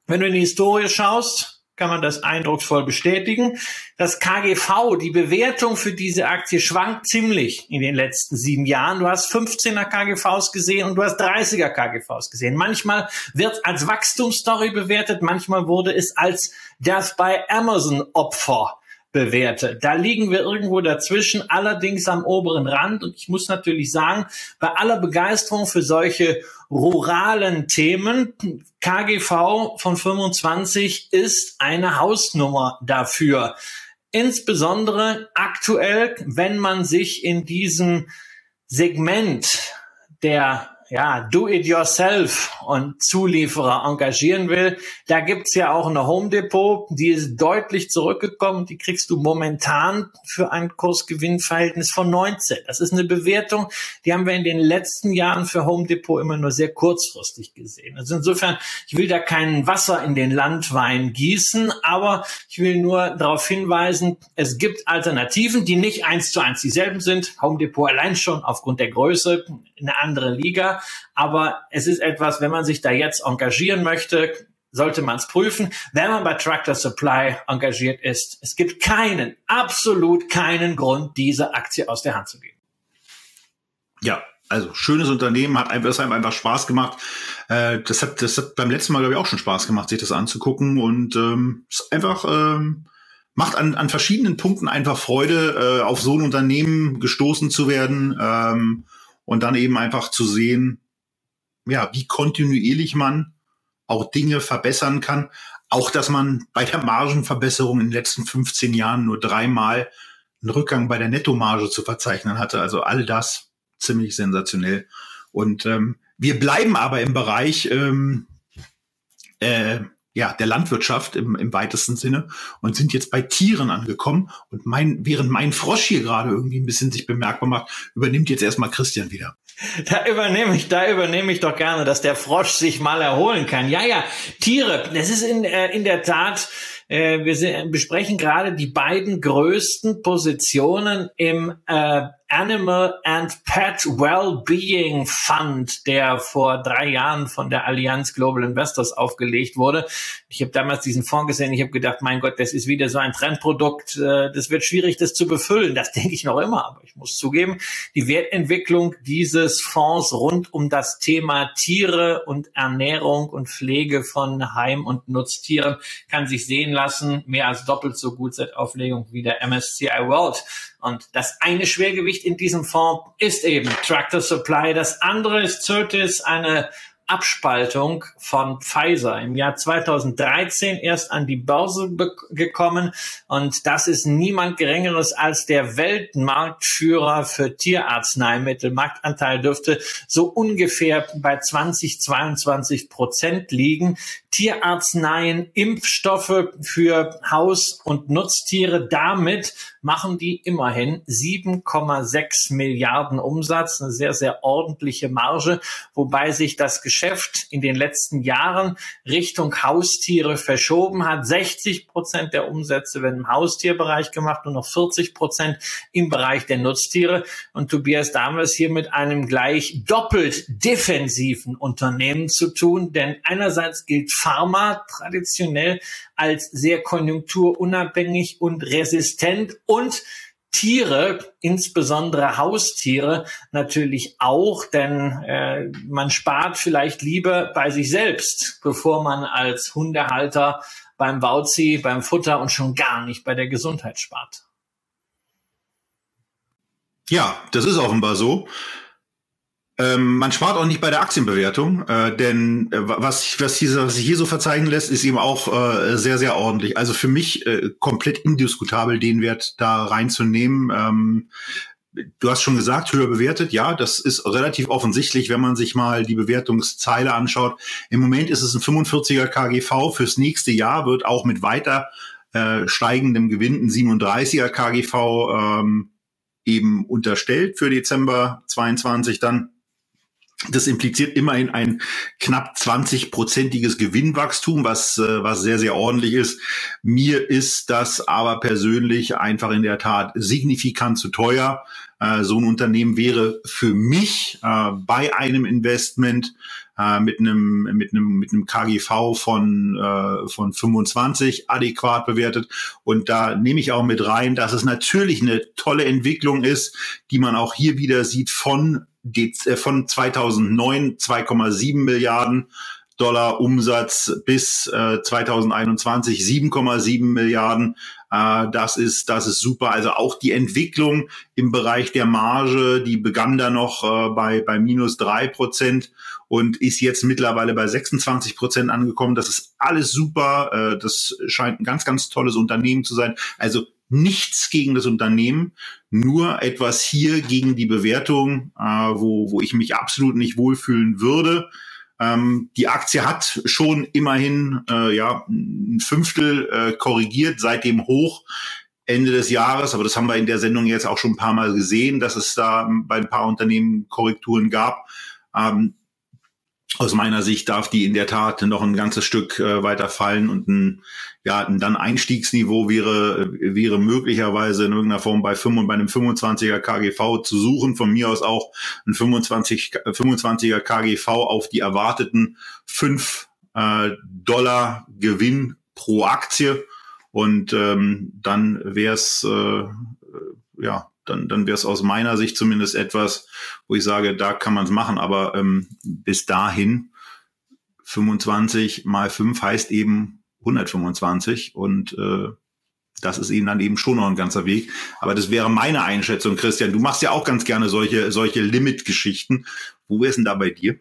Wenn du in die Historie schaust, kann man das eindrucksvoll bestätigen. Das KGV, die Bewertung für diese Aktie schwankt ziemlich in den letzten sieben Jahren. Du hast 15er KGVs gesehen und du hast 30er KGVs gesehen. Manchmal wird als Wachstumsstory bewertet, manchmal wurde es als das bei Amazon Opfer bewerte. Da liegen wir irgendwo dazwischen, allerdings am oberen Rand. Und ich muss natürlich sagen, bei aller Begeisterung für solche ruralen Themen, KGV von 25 ist eine Hausnummer dafür. Insbesondere aktuell, wenn man sich in diesem Segment der ja, Do-it-yourself und Zulieferer engagieren will, da gibt's ja auch eine Home Depot, die ist deutlich zurückgekommen. Die kriegst du momentan für ein Kursgewinnverhältnis von 19. Das ist eine Bewertung, die haben wir in den letzten Jahren für Home Depot immer nur sehr kurzfristig gesehen. Also insofern, ich will da kein Wasser in den Landwein gießen, aber ich will nur darauf hinweisen, es gibt Alternativen, die nicht eins zu eins dieselben sind. Home Depot allein schon aufgrund der Größe eine andere Liga. Aber es ist etwas, wenn man sich da jetzt engagieren möchte, sollte man es prüfen. Wenn man bei Tractor Supply engagiert ist, es gibt keinen, absolut keinen Grund, diese Aktie aus der Hand zu geben. Ja, also schönes Unternehmen, hat einfach, einem einfach Spaß gemacht. Äh, das hat, das hat beim letzten Mal, glaube ich, auch schon Spaß gemacht, sich das anzugucken und ähm, ist einfach ähm, macht an, an verschiedenen Punkten einfach Freude, äh, auf so ein Unternehmen gestoßen zu werden. Ähm, und dann eben einfach zu sehen, ja, wie kontinuierlich man auch Dinge verbessern kann. Auch, dass man bei der Margenverbesserung in den letzten 15 Jahren nur dreimal einen Rückgang bei der Nettomarge zu verzeichnen hatte. Also all das ziemlich sensationell. Und ähm, wir bleiben aber im Bereich ähm, äh, ja, der Landwirtschaft im, im weitesten Sinne und sind jetzt bei Tieren angekommen. Und mein, während mein Frosch hier gerade irgendwie ein bisschen sich bemerkbar macht, übernimmt jetzt erstmal Christian wieder. Da übernehme ich, da übernehme ich doch gerne, dass der Frosch sich mal erholen kann. Ja, ja, Tiere, das ist in, äh, in der Tat äh, wir besprechen gerade die beiden größten Positionen im äh, Animal and Pet Wellbeing Fund, der vor drei Jahren von der Allianz Global Investors aufgelegt wurde. Ich habe damals diesen Fonds gesehen, ich habe gedacht, mein Gott, das ist wieder so ein Trendprodukt, äh, das wird schwierig, das zu befüllen. Das denke ich noch immer, aber ich muss zugeben, die Wertentwicklung dieses Fonds rund um das Thema Tiere und Ernährung und Pflege von Heim- und Nutztieren kann sich sehen lassen, mehr als doppelt so gut seit Auflegung wie der MSCI World. Und das eine Schwergewicht in diesem Fonds ist eben Tractor Supply. Das andere ist Certis, eine Abspaltung von Pfizer im Jahr 2013 erst an die Börse gekommen. Und das ist niemand Geringeres als der Weltmarktführer für Tierarzneimittel. Marktanteil dürfte so ungefähr bei 20, 22 Prozent liegen. Tierarzneien, Impfstoffe für Haus- und Nutztiere. Damit machen die immerhin 7,6 Milliarden Umsatz, eine sehr, sehr ordentliche Marge, wobei sich das Geschäft in den letzten Jahren Richtung Haustiere verschoben hat. 60 Prozent der Umsätze werden im Haustierbereich gemacht und noch 40 Prozent im Bereich der Nutztiere. Und Tobias Dames hier mit einem gleich doppelt defensiven Unternehmen zu tun, denn einerseits gilt Pharma traditionell als sehr konjunkturunabhängig und resistent und Tiere, insbesondere Haustiere, natürlich auch, denn äh, man spart vielleicht lieber bei sich selbst, bevor man als Hundehalter beim Bauzi, beim Futter und schon gar nicht bei der Gesundheit spart. Ja, das ist offenbar so. Ähm, man spart auch nicht bei der Aktienbewertung, äh, denn äh, was, was, hier, was sich hier so verzeichnen lässt, ist eben auch äh, sehr, sehr ordentlich. Also für mich äh, komplett indiskutabel, den Wert da reinzunehmen. Ähm, du hast schon gesagt, höher bewertet. Ja, das ist relativ offensichtlich, wenn man sich mal die Bewertungszeile anschaut. Im Moment ist es ein 45er KGV. Fürs nächste Jahr wird auch mit weiter äh, steigendem Gewinn ein 37er KGV ähm, eben unterstellt für Dezember 22 dann. Das impliziert immerhin ein knapp 20-prozentiges Gewinnwachstum, was, äh, was sehr, sehr ordentlich ist. Mir ist das aber persönlich einfach in der Tat signifikant zu teuer. Äh, so ein Unternehmen wäre für mich äh, bei einem Investment mit einem mit einem mit einem KGV von von 25 adäquat bewertet und da nehme ich auch mit rein, dass es natürlich eine tolle Entwicklung ist, die man auch hier wieder sieht von von 2009 2,7 Milliarden Dollar Umsatz bis äh, 2021 7,7 Milliarden. Äh, das ist das ist super. Also auch die Entwicklung im Bereich der Marge, die begann da noch äh, bei bei minus drei Prozent und ist jetzt mittlerweile bei 26 Prozent angekommen. Das ist alles super. Äh, das scheint ein ganz ganz tolles Unternehmen zu sein. Also nichts gegen das Unternehmen, nur etwas hier gegen die Bewertung, äh, wo, wo ich mich absolut nicht wohlfühlen würde. Ähm, die Aktie hat schon immerhin äh, ja, ein Fünftel äh, korrigiert seit dem Hoch Ende des Jahres, aber das haben wir in der Sendung jetzt auch schon ein paar Mal gesehen, dass es da bei ein paar Unternehmen Korrekturen gab. Ähm, aus meiner Sicht darf die in der Tat noch ein ganzes Stück äh, weiter fallen und ein, ja, ein dann Einstiegsniveau wäre, wäre möglicherweise in irgendeiner Form bei, 5, bei einem 25er KGV zu suchen. Von mir aus auch ein 25, 25er KGV auf die erwarteten 5 äh, Dollar Gewinn pro Aktie. Und ähm, dann wäre es äh, ja dann, dann wäre es aus meiner Sicht zumindest etwas, wo ich sage, da kann man es machen. Aber ähm, bis dahin 25 mal 5 heißt eben 125 und äh, das ist ihnen dann eben schon noch ein ganzer Weg. Aber das wäre meine Einschätzung, Christian. Du machst ja auch ganz gerne solche, solche Limit-Geschichten. Wo wäre es denn da bei dir?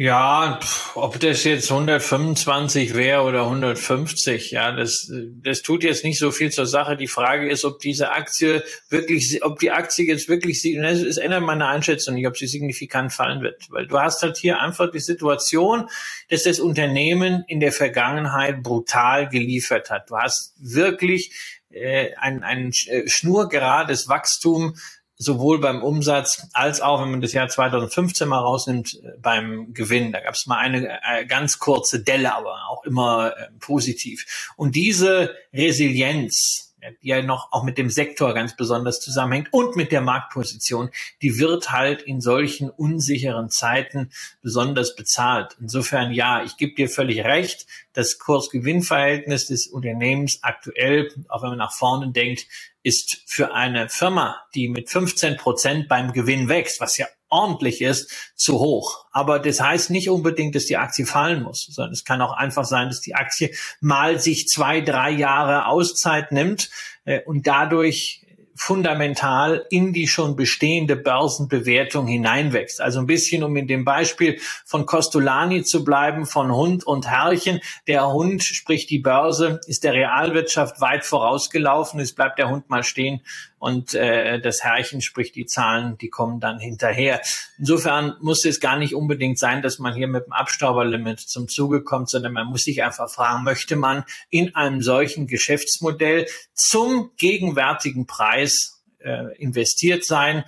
Ja, ob das jetzt 125 wäre oder 150, ja, das, das tut jetzt nicht so viel zur Sache. Die Frage ist, ob diese Aktie wirklich, ob die Aktie jetzt wirklich, es ändert meine Einschätzung nicht, ob sie signifikant fallen wird. Weil du hast halt hier einfach die Situation, dass das Unternehmen in der Vergangenheit brutal geliefert hat. Du hast wirklich äh, ein, ein äh, schnurgerades Wachstum sowohl beim Umsatz als auch, wenn man das Jahr 2015 mal rausnimmt, äh, beim Gewinn. Da gab es mal eine äh, ganz kurze Delle, aber auch immer äh, positiv. Und diese Resilienz, die ja noch auch mit dem Sektor ganz besonders zusammenhängt und mit der Marktposition, die wird halt in solchen unsicheren Zeiten besonders bezahlt. Insofern ja, ich gebe dir völlig recht, das Kurs-Gewinn-Verhältnis des Unternehmens aktuell, auch wenn man nach vorne denkt, ist für eine Firma, die mit 15 Prozent beim Gewinn wächst, was ja ordentlich ist, zu hoch. Aber das heißt nicht unbedingt, dass die Aktie fallen muss, sondern es kann auch einfach sein, dass die Aktie mal sich zwei, drei Jahre Auszeit nimmt äh, und dadurch fundamental in die schon bestehende Börsenbewertung hineinwächst. Also ein bisschen, um in dem Beispiel von Costolani zu bleiben, von Hund und Herrchen. Der Hund, sprich die Börse, ist der Realwirtschaft weit vorausgelaufen. Es bleibt der Hund mal stehen, und äh, das Herrchen, sprich die Zahlen, die kommen dann hinterher. Insofern muss es gar nicht unbedingt sein, dass man hier mit dem Abstauberlimit zum Zuge kommt, sondern man muss sich einfach fragen, möchte man in einem solchen Geschäftsmodell zum gegenwärtigen Preis äh, investiert sein?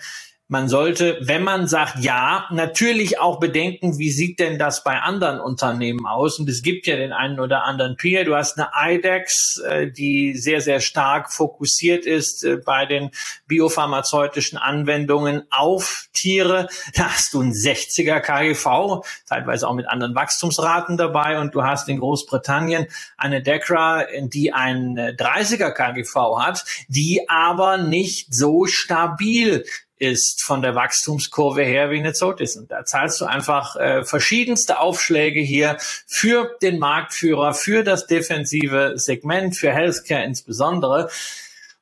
Man sollte, wenn man sagt ja, natürlich auch bedenken, wie sieht denn das bei anderen Unternehmen aus? Und es gibt ja den einen oder anderen Peer. Du hast eine IDEX, äh, die sehr, sehr stark fokussiert ist äh, bei den biopharmazeutischen Anwendungen auf Tiere. Da hast du ein 60er KGV, teilweise auch mit anderen Wachstumsraten dabei. Und du hast in Großbritannien eine DECRA, die ein 30er KGV hat, die aber nicht so stabil ist von der Wachstumskurve her wie eine Zotis. Und da zahlst du einfach äh, verschiedenste Aufschläge hier für den Marktführer, für das defensive Segment, für Healthcare insbesondere.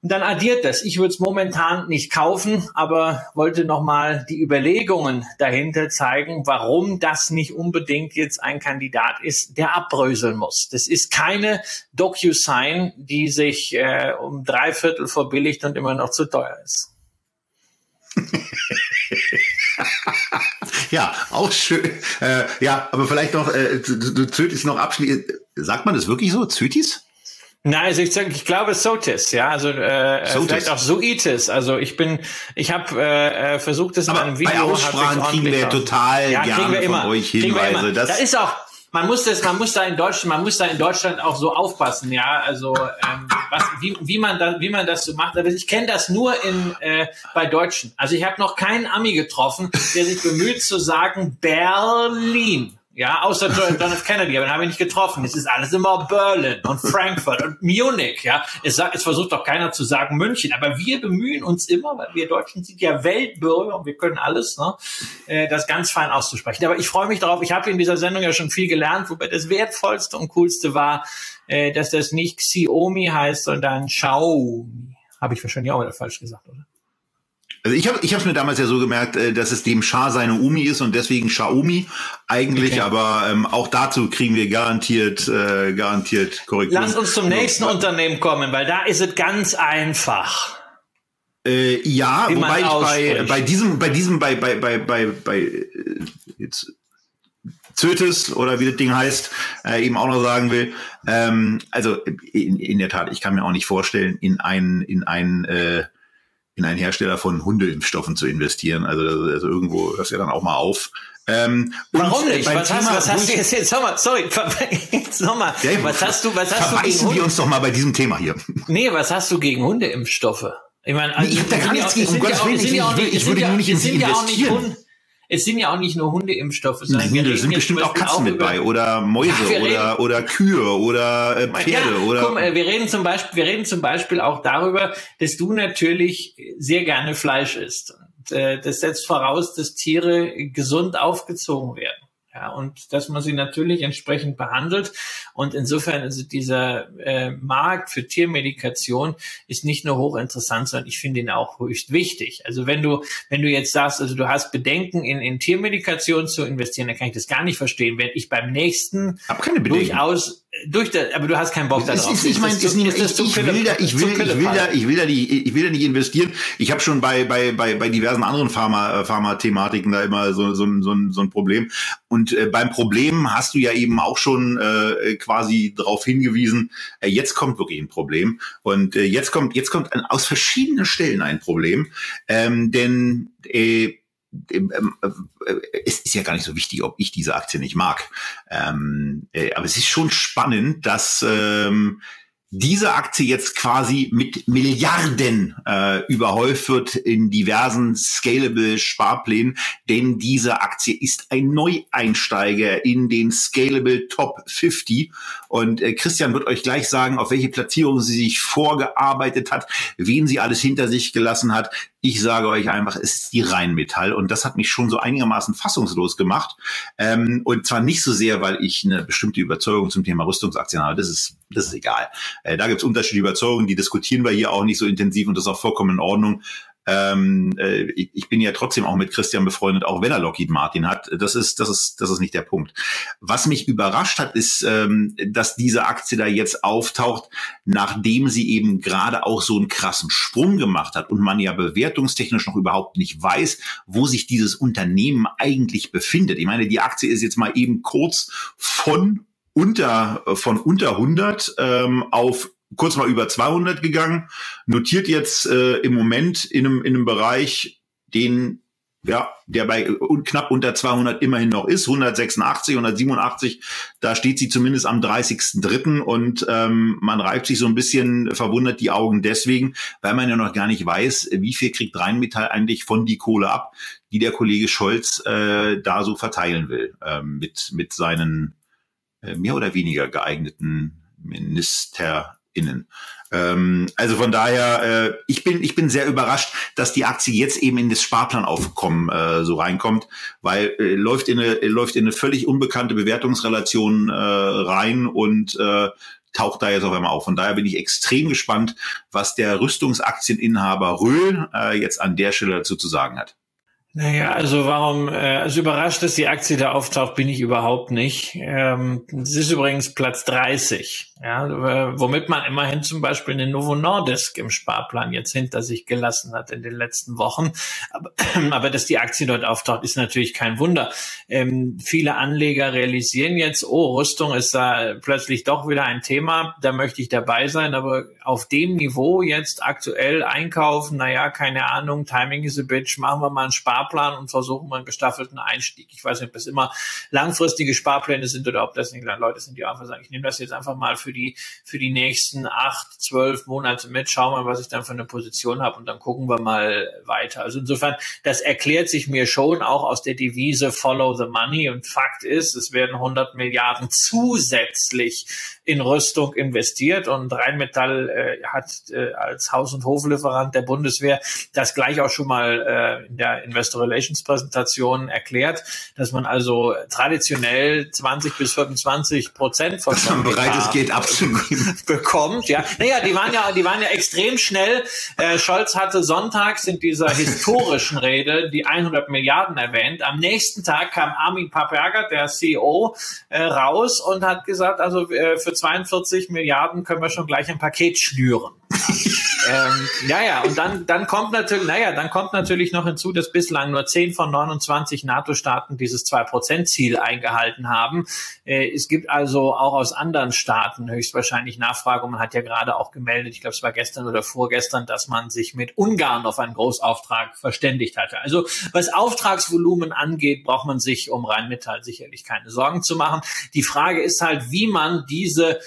Und dann addiert das. Ich würde es momentan nicht kaufen, aber wollte nochmal die Überlegungen dahinter zeigen, warum das nicht unbedingt jetzt ein Kandidat ist, der abbröseln muss. Das ist keine DocuSign, die sich äh, um drei Viertel verbilligt und immer noch zu teuer ist. ja, auch schön. Äh, ja, aber vielleicht noch, äh, Zötis noch abschließend. Sagt man das wirklich so? Zötis? Nein, also ich, sag, ich glaube Sotis, ja, also äh, Sotis. vielleicht auch Suitis. Also ich bin, ich habe äh, äh, versucht, das aber in einem Video. Bei Aussprachen kriegen wir total ja, gerne wir immer, von euch Hinweise. Da ist auch, man muss das, man muss da in Deutschland, man muss da in Deutschland auch so aufpassen, ja. Also ähm, was, wie, wie man da, wie man das so macht. Aber ich kenne das nur in äh, bei Deutschen. Also ich habe noch keinen Ami getroffen, der sich bemüht zu sagen Berlin. Ja, außer John F. Kennedy, aber den habe ich nicht getroffen. Es ist alles immer Berlin und Frankfurt und Munich. Ja, es, sagt, es versucht doch keiner zu sagen München, aber wir bemühen uns immer, weil wir Deutschen sind ja Weltbürger und wir können alles, ne, äh, das ganz fein auszusprechen. Aber ich freue mich darauf. Ich habe in dieser Sendung ja schon viel gelernt, wobei das wertvollste und coolste war, äh, dass das nicht Xiaomi heißt, sondern Xiaomi. Habe ich wahrscheinlich auch wieder falsch gesagt, oder? Also ich habe ich habe mir damals ja so gemerkt, äh, dass es dem Schah seine Umi ist und deswegen Xiaomi eigentlich, okay. aber ähm, auch dazu kriegen wir garantiert äh, garantiert Korrektur. Lass uns zum nächsten ja. Unternehmen kommen, weil da ist es ganz einfach. Äh, ja, wobei ich bei, bei diesem bei diesem bei bei bei bei bei äh, jetzt Zötes oder wie das Ding heißt, äh, eben auch noch sagen will. Ähm, also in, in der Tat, ich kann mir auch nicht vorstellen, in ein in ein äh, in einen Hersteller von Hundeimpfstoffen zu investieren. Also, also irgendwo hört ja dann auch mal auf. Ähm, Warum nicht? Was hast, was hast, du jetzt, jetzt sag mal, sorry, jetzt nochmal. Ja, was hast du, was hast du gegen Hunde? wir uns doch mal bei diesem Thema hier. Nee, was hast du gegen Hundeimpfstoffe? Ich meine, also, nee, ich habe da gar nichts gegen, um Gottes Willen, ich, ich, ich würde nur nicht in sie investieren es sind ja auch nicht nur Hundeimpfstoffe, sondern Hunde, sind bestimmt auch Katzen auch mit bei oder Mäuse ja, oder, oder Kühe oder äh, Pferde ja, oder. Mal, wir reden zum Beispiel, wir reden zum Beispiel auch darüber, dass du natürlich sehr gerne Fleisch isst. Und, äh, das setzt voraus, dass Tiere gesund aufgezogen werden. Ja, und dass man sie natürlich entsprechend behandelt. Und insofern ist dieser äh, Markt für Tiermedikation ist nicht nur hochinteressant, sondern ich finde ihn auch höchst wichtig. Also wenn du, wenn du jetzt sagst, also du hast Bedenken, in, in Tiermedikation zu investieren, dann kann ich das gar nicht verstehen. Wenn ich beim nächsten durchaus durch der, aber du hast keinen Bock darauf. Ist, ich meine, ich, ich, will da, ich will, ich will da, ich will da nicht, ich will da nicht investieren. Ich habe schon bei, bei, bei, bei diversen anderen Pharma, äh, Pharma-Thematiken da immer so, so, so, so ein Problem. Und äh, beim Problem hast du ja eben auch schon äh, quasi darauf hingewiesen, äh, jetzt kommt wirklich ein Problem. Und äh, jetzt kommt, jetzt kommt ein, aus verschiedenen Stellen ein Problem. Ähm, denn äh, es ist ja gar nicht so wichtig, ob ich diese Aktie nicht mag. Ähm, äh, aber es ist schon spannend, dass ähm, diese Aktie jetzt quasi mit Milliarden äh, überhäuft wird in diversen scalable Sparplänen, denn diese Aktie ist ein Neueinsteiger in den scalable Top 50 und äh, Christian wird euch gleich sagen, auf welche Platzierung sie sich vorgearbeitet hat, wen sie alles hinter sich gelassen hat. Ich sage euch einfach, es ist die Rheinmetall und das hat mich schon so einigermaßen fassungslos gemacht. Ähm, und zwar nicht so sehr, weil ich eine bestimmte Überzeugung zum Thema Rüstungsaktien habe. Das ist, das ist egal. Äh, da gibt es unterschiedliche Überzeugungen, die diskutieren wir hier auch nicht so intensiv und das ist auch vollkommen in Ordnung. Ähm, äh, ich, ich bin ja trotzdem auch mit Christian befreundet, auch wenn er Lockheed Martin hat. Das ist, das ist, das ist nicht der Punkt. Was mich überrascht hat, ist, ähm, dass diese Aktie da jetzt auftaucht, nachdem sie eben gerade auch so einen krassen Sprung gemacht hat und man ja bewertungstechnisch noch überhaupt nicht weiß, wo sich dieses Unternehmen eigentlich befindet. Ich meine, die Aktie ist jetzt mal eben kurz von unter, von unter 100 ähm, auf kurz mal über 200 gegangen, notiert jetzt äh, im Moment in einem, in einem Bereich, den ja, der bei knapp unter 200 immerhin noch ist, 186, 187, da steht sie zumindest am 30.3. und ähm, man reibt sich so ein bisschen verwundert die Augen deswegen, weil man ja noch gar nicht weiß, wie viel kriegt Rheinmetall eigentlich von die Kohle ab, die der Kollege Scholz äh, da so verteilen will, äh, mit, mit seinen äh, mehr oder weniger geeigneten MinisterInnen. Ähm, also von daher, äh, ich bin ich bin sehr überrascht, dass die Aktie jetzt eben in das Sparplanaufkommen äh, so reinkommt, weil äh, läuft in eine läuft in eine völlig unbekannte Bewertungsrelation äh, rein und äh, taucht da jetzt auf einmal auf. Von daher bin ich extrem gespannt, was der Rüstungsaktieninhaber Röhl äh, jetzt an der Stelle dazu zu sagen hat. Naja, also warum, äh, also überrascht, dass die Aktie da auftaucht, bin ich überhaupt nicht. Ähm, es ist übrigens Platz 30. Ja, womit man immerhin zum Beispiel eine Novo Nordisk im Sparplan jetzt hinter sich gelassen hat in den letzten Wochen. Aber, aber dass die Aktie dort auftaucht, ist natürlich kein Wunder. Ähm, viele Anleger realisieren jetzt, oh, Rüstung ist da plötzlich doch wieder ein Thema, da möchte ich dabei sein, aber auf dem Niveau jetzt aktuell einkaufen, naja, keine Ahnung, Timing is a bitch, machen wir mal einen Sparplan und versuchen mal einen gestaffelten Einstieg. Ich weiß nicht, ob das immer langfristige Sparpläne sind oder ob das nicht Leute sind, die einfach sagen, ich nehme das jetzt einfach mal für die, für die nächsten acht, zwölf Monate mit, schauen wir, was ich dann für eine Position habe und dann gucken wir mal weiter. Also insofern, das erklärt sich mir schon auch aus der Devise Follow the Money und Fakt ist, es werden 100 Milliarden zusätzlich in Rüstung investiert und Rheinmetall äh, hat äh, als Haus- und Hoflieferant der Bundeswehr das gleich auch schon mal äh, in der Investor Relations Präsentation erklärt, dass man also traditionell 20 bis 25 Prozent von bereit ist, Geld abzunehmen bekommt. Ja, naja, die waren ja, die waren ja extrem schnell. Äh, Scholz hatte sonntags in dieser historischen Rede die 100 Milliarden erwähnt. Am nächsten Tag kam Armin Paperger, der CEO, äh, raus und hat gesagt, also äh, für 42 Milliarden können wir schon gleich ein Paket schnüren. ähm, ja, ja, und dann, dann kommt natürlich, naja, dann kommt natürlich noch hinzu, dass bislang nur 10 von 29 NATO-Staaten dieses 2%-Ziel eingehalten haben. Äh, es gibt also auch aus anderen Staaten höchstwahrscheinlich Nachfrage. Man hat ja gerade auch gemeldet, ich glaube, es war gestern oder vorgestern, dass man sich mit Ungarn auf einen Großauftrag verständigt hatte. Also was Auftragsvolumen angeht, braucht man sich um Rheinmetall sicherlich keine Sorgen zu machen. Die Frage ist halt, wie man diese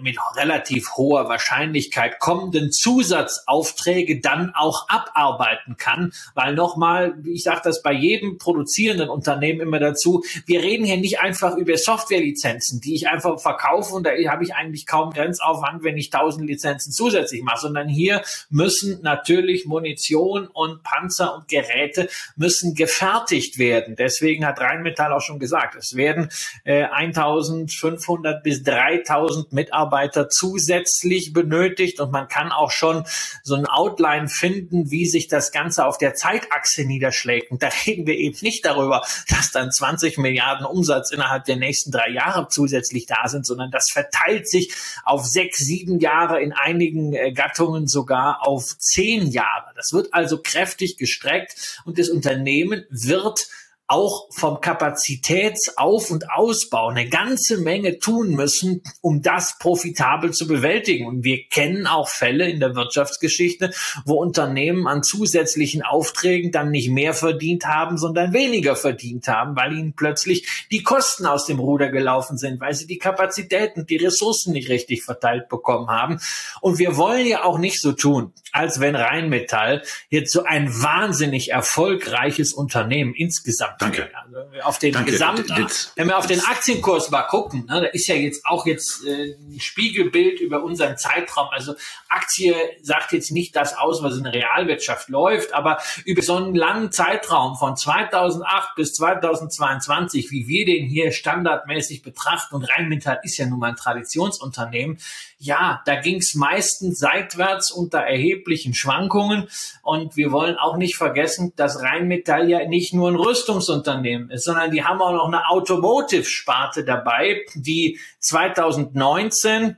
mit relativ hoher Wahrscheinlichkeit kommenden Zusatzaufträge dann auch abarbeiten kann, weil nochmal, ich sage das bei jedem produzierenden Unternehmen immer dazu, wir reden hier nicht einfach über Softwarelizenzen, die ich einfach verkaufe und da habe ich eigentlich kaum Grenzaufwand, wenn ich tausend Lizenzen zusätzlich mache, sondern hier müssen natürlich Munition und Panzer und Geräte müssen gefertigt werden. Deswegen hat Rheinmetall auch schon gesagt, es werden äh, 1500 bis 3000 Mitarbeiter Mitarbeiter zusätzlich benötigt und man kann auch schon so ein Outline finden, wie sich das Ganze auf der Zeitachse niederschlägt. Und da reden wir eben nicht darüber, dass dann 20 Milliarden Umsatz innerhalb der nächsten drei Jahre zusätzlich da sind, sondern das verteilt sich auf sechs, sieben Jahre, in einigen äh, Gattungen sogar auf zehn Jahre. Das wird also kräftig gestreckt und das Unternehmen wird auch vom Kapazitätsauf- und Ausbau eine ganze Menge tun müssen, um das profitabel zu bewältigen. Und wir kennen auch Fälle in der Wirtschaftsgeschichte, wo Unternehmen an zusätzlichen Aufträgen dann nicht mehr verdient haben, sondern weniger verdient haben, weil ihnen plötzlich die Kosten aus dem Ruder gelaufen sind, weil sie die Kapazitäten, die Ressourcen nicht richtig verteilt bekommen haben. Und wir wollen ja auch nicht so tun, als wenn Rheinmetall jetzt so ein wahnsinnig erfolgreiches Unternehmen insgesamt Danke. Also auf den Danke. Gesamt, Das- wenn wir auf den Aktienkurs mal gucken, ne, da ist ja jetzt auch jetzt äh, ein Spiegelbild über unseren Zeitraum. Also Aktie sagt jetzt nicht das aus, was in der Realwirtschaft läuft, aber über so einen langen Zeitraum von 2008 bis 2022, wie wir den hier standardmäßig betrachten, und Rheinmetall ist ja nun mal ein Traditionsunternehmen, ja, da ging es meistens seitwärts unter erheblichen Schwankungen. Und wir wollen auch nicht vergessen, dass Rheinmetall ja nicht nur ein Rüstungsunternehmen ist, sondern die haben auch noch eine Automotive-Sparte dabei, die 2019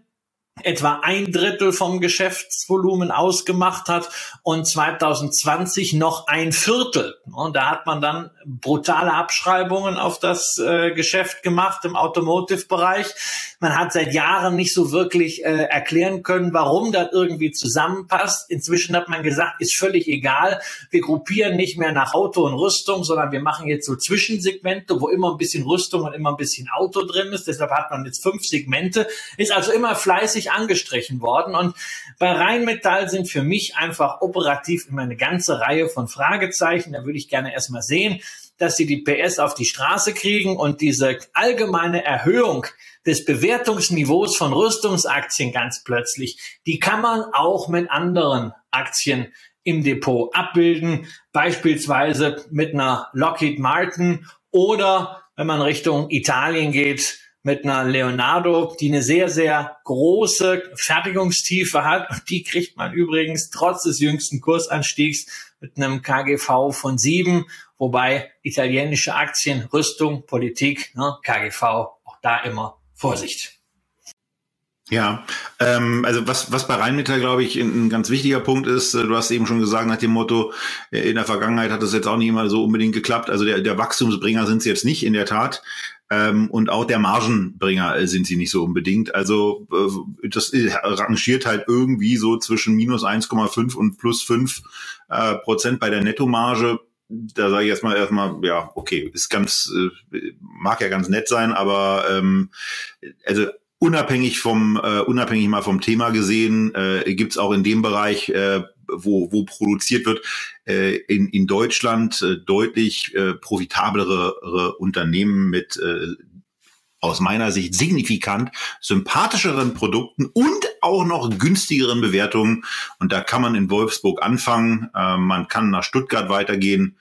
etwa ein Drittel vom Geschäftsvolumen ausgemacht hat und 2020 noch ein Viertel. Und da hat man dann brutale Abschreibungen auf das äh, Geschäft gemacht im Automotive-Bereich. Man hat seit Jahren nicht so wirklich äh, erklären können, warum das irgendwie zusammenpasst. Inzwischen hat man gesagt, ist völlig egal. Wir gruppieren nicht mehr nach Auto und Rüstung, sondern wir machen jetzt so Zwischensegmente, wo immer ein bisschen Rüstung und immer ein bisschen Auto drin ist. Deshalb hat man jetzt fünf Segmente, ist also immer fleißig angestrichen worden. Und bei Rheinmetall sind für mich einfach operativ immer eine ganze Reihe von Fragezeichen. Da würde ich gerne erstmal sehen, dass sie die PS auf die Straße kriegen und diese allgemeine Erhöhung des Bewertungsniveaus von Rüstungsaktien ganz plötzlich, die kann man auch mit anderen Aktien im Depot abbilden, beispielsweise mit einer Lockheed Martin oder wenn man Richtung Italien geht, mit einer Leonardo, die eine sehr, sehr große Fertigungstiefe hat. Und die kriegt man übrigens trotz des jüngsten Kursanstiegs mit einem KGV von sieben, wobei italienische Aktien, Rüstung, Politik, ne, KGV, auch da immer Vorsicht. Ja, ähm, also was, was bei Rheinmetall, glaube ich, ein, ganz wichtiger Punkt ist, äh, du hast eben schon gesagt, nach dem Motto, äh, in der Vergangenheit hat das jetzt auch nicht immer so unbedingt geklappt. Also der, der Wachstumsbringer sind sie jetzt nicht, in der Tat. Ähm, und auch der Margenbringer äh, sind sie nicht so unbedingt. Also äh, das äh, rangiert halt irgendwie so zwischen minus 1,5 und plus 5 äh, Prozent bei der Nettomarge da sage ich erstmal erstmal, ja, okay, ist ganz, äh, mag ja ganz nett sein, aber ähm, also unabhängig vom, äh, unabhängig mal vom Thema gesehen, äh, gibt es auch in dem Bereich, äh, wo, wo produziert wird, äh, in, in Deutschland äh, deutlich äh, profitablere Unternehmen mit äh, aus meiner Sicht signifikant sympathischeren Produkten und auch noch günstigeren Bewertungen. Und da kann man in Wolfsburg anfangen. Äh, man kann nach Stuttgart weitergehen.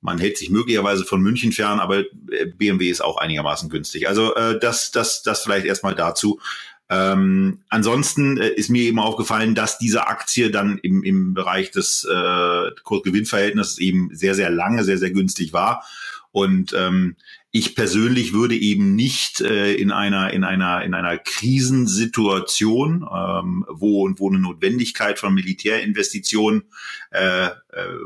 Man hält sich möglicherweise von München fern, aber äh, BMW ist auch einigermaßen günstig. Also äh, das, das, das vielleicht erstmal dazu. Ähm, ansonsten äh, ist mir eben aufgefallen, dass diese Aktie dann im, im Bereich des äh, Kursgewinnverhältnisses eben sehr, sehr lange, sehr, sehr günstig war. Und ähm, ich persönlich würde eben nicht äh, in einer in einer in einer Krisensituation, ähm, wo und wo eine Notwendigkeit von Militärinvestitionen, äh, äh,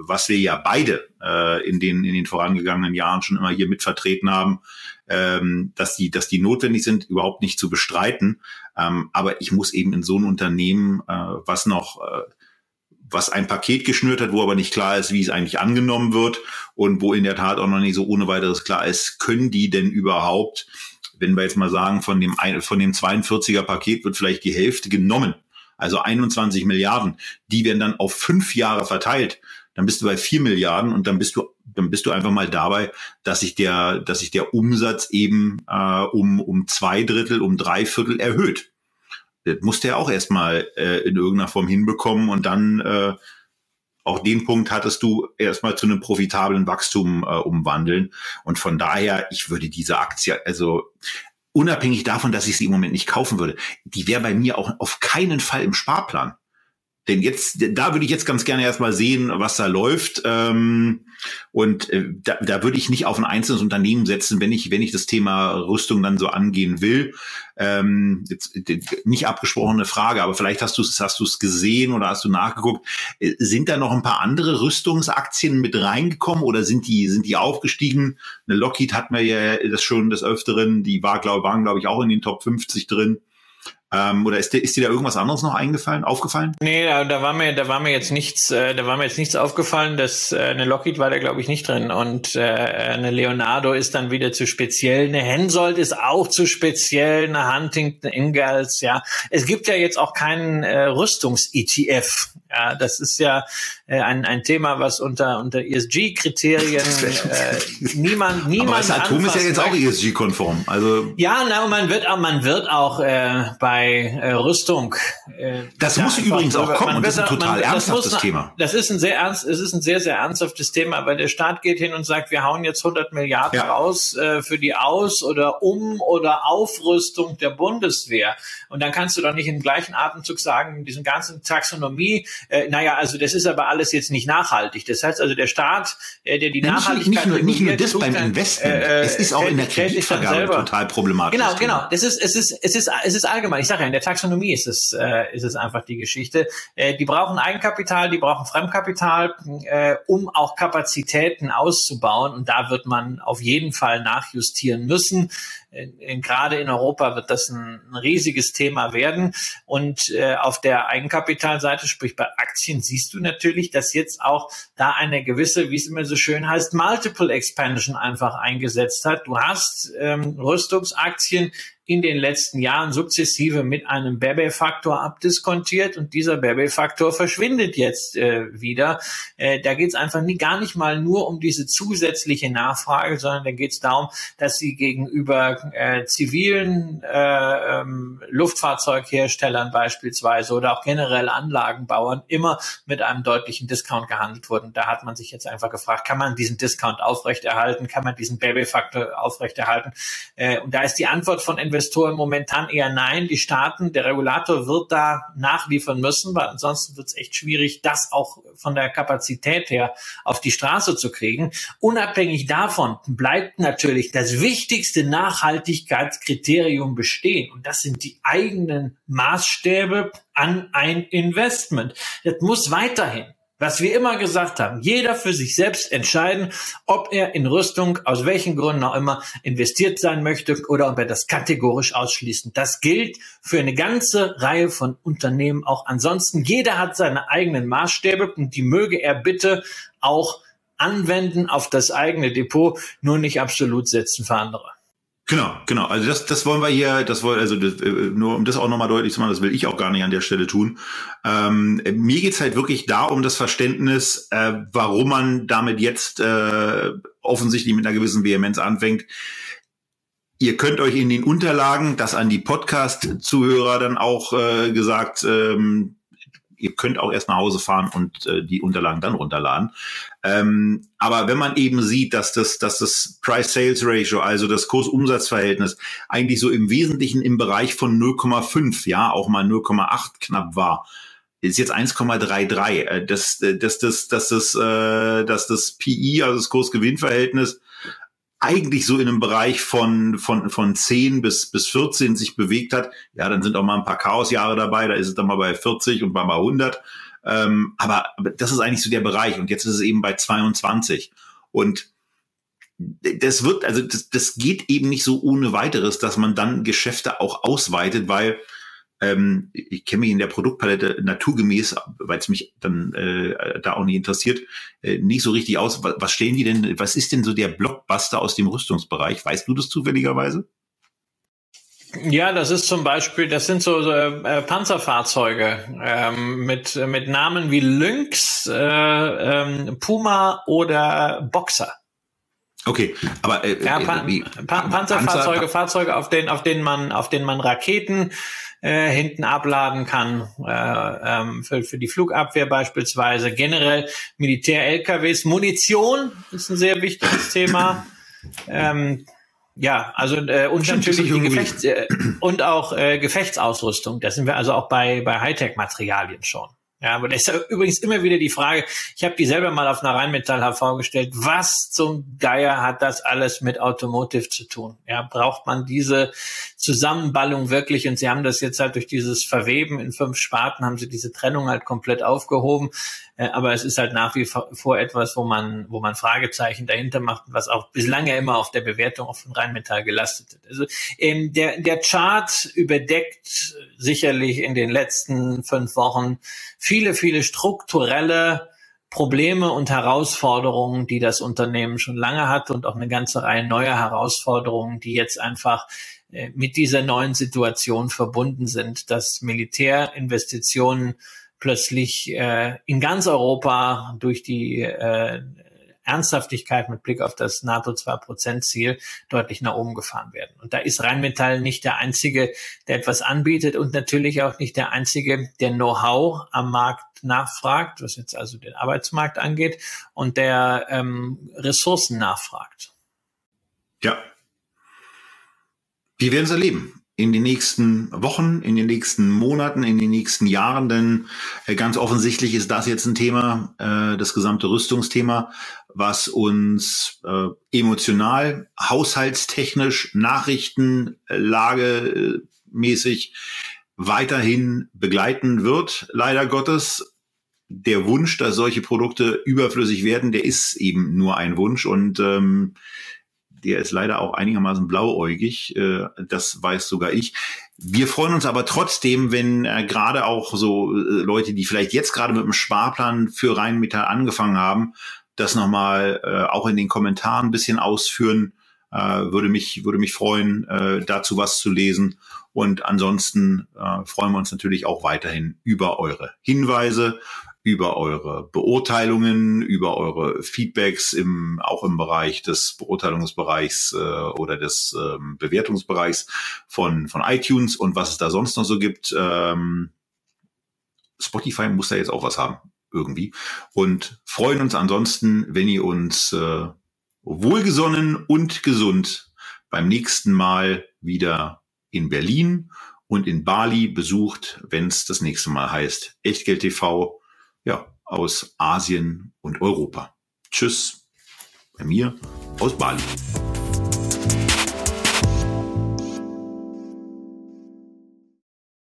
was wir ja beide äh, in den in den vorangegangenen Jahren schon immer hier mit vertreten haben, ähm, dass die dass die notwendig sind, überhaupt nicht zu bestreiten. Ähm, aber ich muss eben in so ein Unternehmen, äh, was noch äh, was ein Paket geschnürt hat, wo aber nicht klar ist, wie es eigentlich angenommen wird und wo in der Tat auch noch nicht so ohne weiteres klar ist, können die denn überhaupt, wenn wir jetzt mal sagen, von dem, von dem 42er Paket wird vielleicht die Hälfte genommen, also 21 Milliarden, die werden dann auf fünf Jahre verteilt, dann bist du bei vier Milliarden und dann bist du, dann bist du einfach mal dabei, dass sich der, dass sich der Umsatz eben äh, um, um zwei Drittel, um drei Viertel erhöht das musste er auch erstmal äh, in irgendeiner Form hinbekommen und dann äh, auch den Punkt hattest du erstmal zu einem profitablen Wachstum äh, umwandeln. Und von daher, ich würde diese Aktie, also unabhängig davon, dass ich sie im Moment nicht kaufen würde, die wäre bei mir auch auf keinen Fall im Sparplan. Denn jetzt, da würde ich jetzt ganz gerne erstmal sehen, was da läuft. Ähm, und äh, da, da würde ich nicht auf ein einzelnes Unternehmen setzen, wenn ich, wenn ich das Thema Rüstung dann so angehen will. Ähm, jetzt, nicht abgesprochene Frage, aber vielleicht hast du es hast du es gesehen oder hast du nachgeguckt. Äh, sind da noch ein paar andere Rüstungsaktien mit reingekommen oder sind die sind die aufgestiegen? Eine Lockheed hat mir ja das schon des Öfteren, die war glaube waren glaube ich auch in den Top 50 drin. Ähm, oder ist dir, ist dir da irgendwas anderes noch eingefallen, aufgefallen? Nee, da, da war mir, da war mir jetzt nichts, äh, da war mir jetzt nichts aufgefallen, dass äh, eine Lockheed war da glaube ich nicht drin und äh, eine Leonardo ist dann wieder zu speziell, eine Hensoldt ist auch zu speziell, eine Huntington Ingalls, ja. Es gibt ja jetzt auch keinen äh, Rüstungs-ETF Ja, das ist ja äh, ein, ein Thema, was unter, unter ESG-Kriterien äh, niemand, niemand. Aber das Atom ist ja jetzt auch ESG-konform. Also ja, na, man wird auch, man wird auch äh, bei äh, Rüstung. Äh, das muss übrigens auch kommen. Und das ist ein total man, ernsthaftes muss, Thema. Das ist ein sehr ernst, es ist ein sehr, sehr ernsthaftes Thema, weil der Staat geht hin und sagt, wir hauen jetzt 100 Milliarden ja. raus äh, für die Aus- oder Um- oder Aufrüstung der Bundeswehr. Und dann kannst du doch nicht im gleichen Atemzug sagen, diesen ganzen Taxonomie, äh, naja, also das ist aber alles jetzt nicht nachhaltig. Das heißt also, der Staat, äh, der die Nachhaltigkeit nicht, nur, nicht nur das beim Investment, äh, es ist auch in der Kreditvergabe total problematisch. Genau, genau. Das ist, es ist, es ist, es ist allgemein. Ich sage ja, in der Taxonomie ist es, äh, ist es einfach die Geschichte. Äh, die brauchen Eigenkapital, die brauchen Fremdkapital, äh, um auch Kapazitäten auszubauen. Und da wird man auf jeden Fall nachjustieren müssen gerade in Europa wird das ein, ein riesiges Thema werden. Und äh, auf der Eigenkapitalseite, sprich bei Aktien, siehst du natürlich, dass jetzt auch da eine gewisse, wie es immer so schön heißt, Multiple Expansion einfach eingesetzt hat. Du hast ähm, Rüstungsaktien, in den letzten Jahren sukzessive mit einem Bebe-Faktor abdiskontiert und dieser Bebe-Faktor verschwindet jetzt äh, wieder. Äh, da geht es einfach nie, gar nicht mal nur um diese zusätzliche Nachfrage, sondern da geht es darum, dass sie gegenüber äh, zivilen äh, ähm, Luftfahrzeugherstellern beispielsweise oder auch generell Anlagenbauern immer mit einem deutlichen Discount gehandelt wurden. Da hat man sich jetzt einfach gefragt, kann man diesen Discount aufrechterhalten, kann man diesen Bebe-Faktor aufrechterhalten? Äh, und da ist die Antwort von Investoren Investoren momentan eher nein. Die Staaten, der Regulator wird da nachliefern müssen, weil ansonsten wird es echt schwierig, das auch von der Kapazität her auf die Straße zu kriegen. Unabhängig davon bleibt natürlich das wichtigste Nachhaltigkeitskriterium bestehen. Und das sind die eigenen Maßstäbe an ein Investment. Das muss weiterhin was wir immer gesagt haben, jeder für sich selbst entscheiden, ob er in Rüstung, aus welchen Gründen auch immer, investiert sein möchte oder ob er das kategorisch ausschließen. Das gilt für eine ganze Reihe von Unternehmen auch ansonsten. Jeder hat seine eigenen Maßstäbe und die möge er bitte auch anwenden auf das eigene Depot, nur nicht absolut setzen für andere. Genau, genau. Also das, das wollen wir hier, das wollen, also das, äh, nur um das auch nochmal deutlich zu machen, das will ich auch gar nicht an der Stelle tun. Ähm, mir geht's halt wirklich da um das Verständnis, äh, warum man damit jetzt äh, offensichtlich mit einer gewissen Vehemenz anfängt. Ihr könnt euch in den Unterlagen, das an die Podcast-Zuhörer dann auch äh, gesagt, ähm, ihr könnt auch erst nach Hause fahren und äh, die Unterlagen dann runterladen. Ähm, aber wenn man eben sieht, dass das, dass das Price-Sales-Ratio, also das Kurs-Umsatz-Verhältnis, eigentlich so im Wesentlichen im Bereich von 0,5, ja, auch mal 0,8 knapp war, ist jetzt 1,33. Äh, das, das, das, das, das, äh, dass das PI, also das Kurs-Gewinn-Verhältnis, eigentlich so in einem Bereich von, von, von 10 bis, bis 14 sich bewegt hat, ja, dann sind auch mal ein paar Chaosjahre dabei, da ist es dann mal bei 40 und mal bei 100. Ähm, aber, aber das ist eigentlich so der Bereich und jetzt ist es eben bei 22. Und das wird, also das, das geht eben nicht so ohne weiteres, dass man dann Geschäfte auch ausweitet, weil ähm, ich kenne mich in der Produktpalette naturgemäß, weil es mich dann äh, da auch nicht interessiert, äh, nicht so richtig aus. Was, was stellen die denn, was ist denn so der Blockbuster aus dem Rüstungsbereich? Weißt du das zufälligerweise? Ja, das ist zum Beispiel, das sind so äh, Panzerfahrzeuge ähm, mit, mit Namen wie Lynx, äh, ähm, Puma oder Boxer. Okay, aber äh, ja, pa äh, pa Panzerfahrzeuge, Panzer, Fahrzeuge, auf denen, auf denen man, auf denen man Raketen äh, hinten abladen kann, äh, ähm, für, für die Flugabwehr beispielsweise. Generell Militär-LKWs. Munition ist ein sehr wichtiges Thema. Ähm, ja, also äh, und Stimmt, natürlich die Gefechts äh, und auch äh, Gefechtsausrüstung. Da sind wir also auch bei bei Hightech-Materialien schon. Ja, aber das ist übrigens immer wieder die Frage, ich habe die selber mal auf einer Rheinmetall hervorgestellt, was zum Geier hat das alles mit Automotive zu tun? Ja, braucht man diese Zusammenballung wirklich? Und sie haben das jetzt halt durch dieses Verweben in fünf Sparten, haben sie diese Trennung halt komplett aufgehoben. Äh, aber es ist halt nach wie vor etwas, wo man, wo man Fragezeichen dahinter macht, was auch bislang ja immer auf der Bewertung auch von Rheinmetall gelastet wird. Also ähm, der, der Chart überdeckt sicherlich in den letzten fünf Wochen viele, viele strukturelle Probleme und Herausforderungen, die das Unternehmen schon lange hat und auch eine ganze Reihe neuer Herausforderungen, die jetzt einfach äh, mit dieser neuen Situation verbunden sind, dass Militärinvestitionen plötzlich äh, in ganz Europa durch die äh, Ernsthaftigkeit mit Blick auf das NATO 2-Prozent-Ziel deutlich nach oben gefahren werden. Und da ist Rheinmetall nicht der einzige, der etwas anbietet und natürlich auch nicht der einzige, der Know-how am Markt nachfragt, was jetzt also den Arbeitsmarkt angeht, und der ähm, Ressourcen nachfragt. Ja. Wir werden es erleben in den nächsten Wochen, in den nächsten Monaten, in den nächsten Jahren, denn äh, ganz offensichtlich ist das jetzt ein Thema, äh, das gesamte Rüstungsthema, was uns äh, emotional, haushaltstechnisch, Nachrichtenlagemäßig weiterhin begleiten wird, leider Gottes. Der Wunsch, dass solche Produkte überflüssig werden, der ist eben nur ein Wunsch und ähm, der ist leider auch einigermaßen blauäugig. Äh, das weiß sogar ich. Wir freuen uns aber trotzdem, wenn äh, gerade auch so äh, Leute, die vielleicht jetzt gerade mit dem Sparplan für Rheinmetall angefangen haben, das nochmal äh, auch in den Kommentaren ein bisschen ausführen. Äh, würde mich würde mich freuen, äh, dazu was zu lesen. Und ansonsten äh, freuen wir uns natürlich auch weiterhin über eure Hinweise, über eure Beurteilungen, über eure Feedbacks im, auch im Bereich des Beurteilungsbereichs äh, oder des ähm, Bewertungsbereichs von, von iTunes und was es da sonst noch so gibt. Ähm, Spotify muss da jetzt auch was haben, irgendwie. Und freuen uns ansonsten, wenn ihr uns äh, wohlgesonnen und gesund beim nächsten Mal wieder in Berlin und in Bali besucht, wenn es das nächste Mal heißt Echtgeld TV ja, aus Asien und Europa. Tschüss, bei mir aus Bali.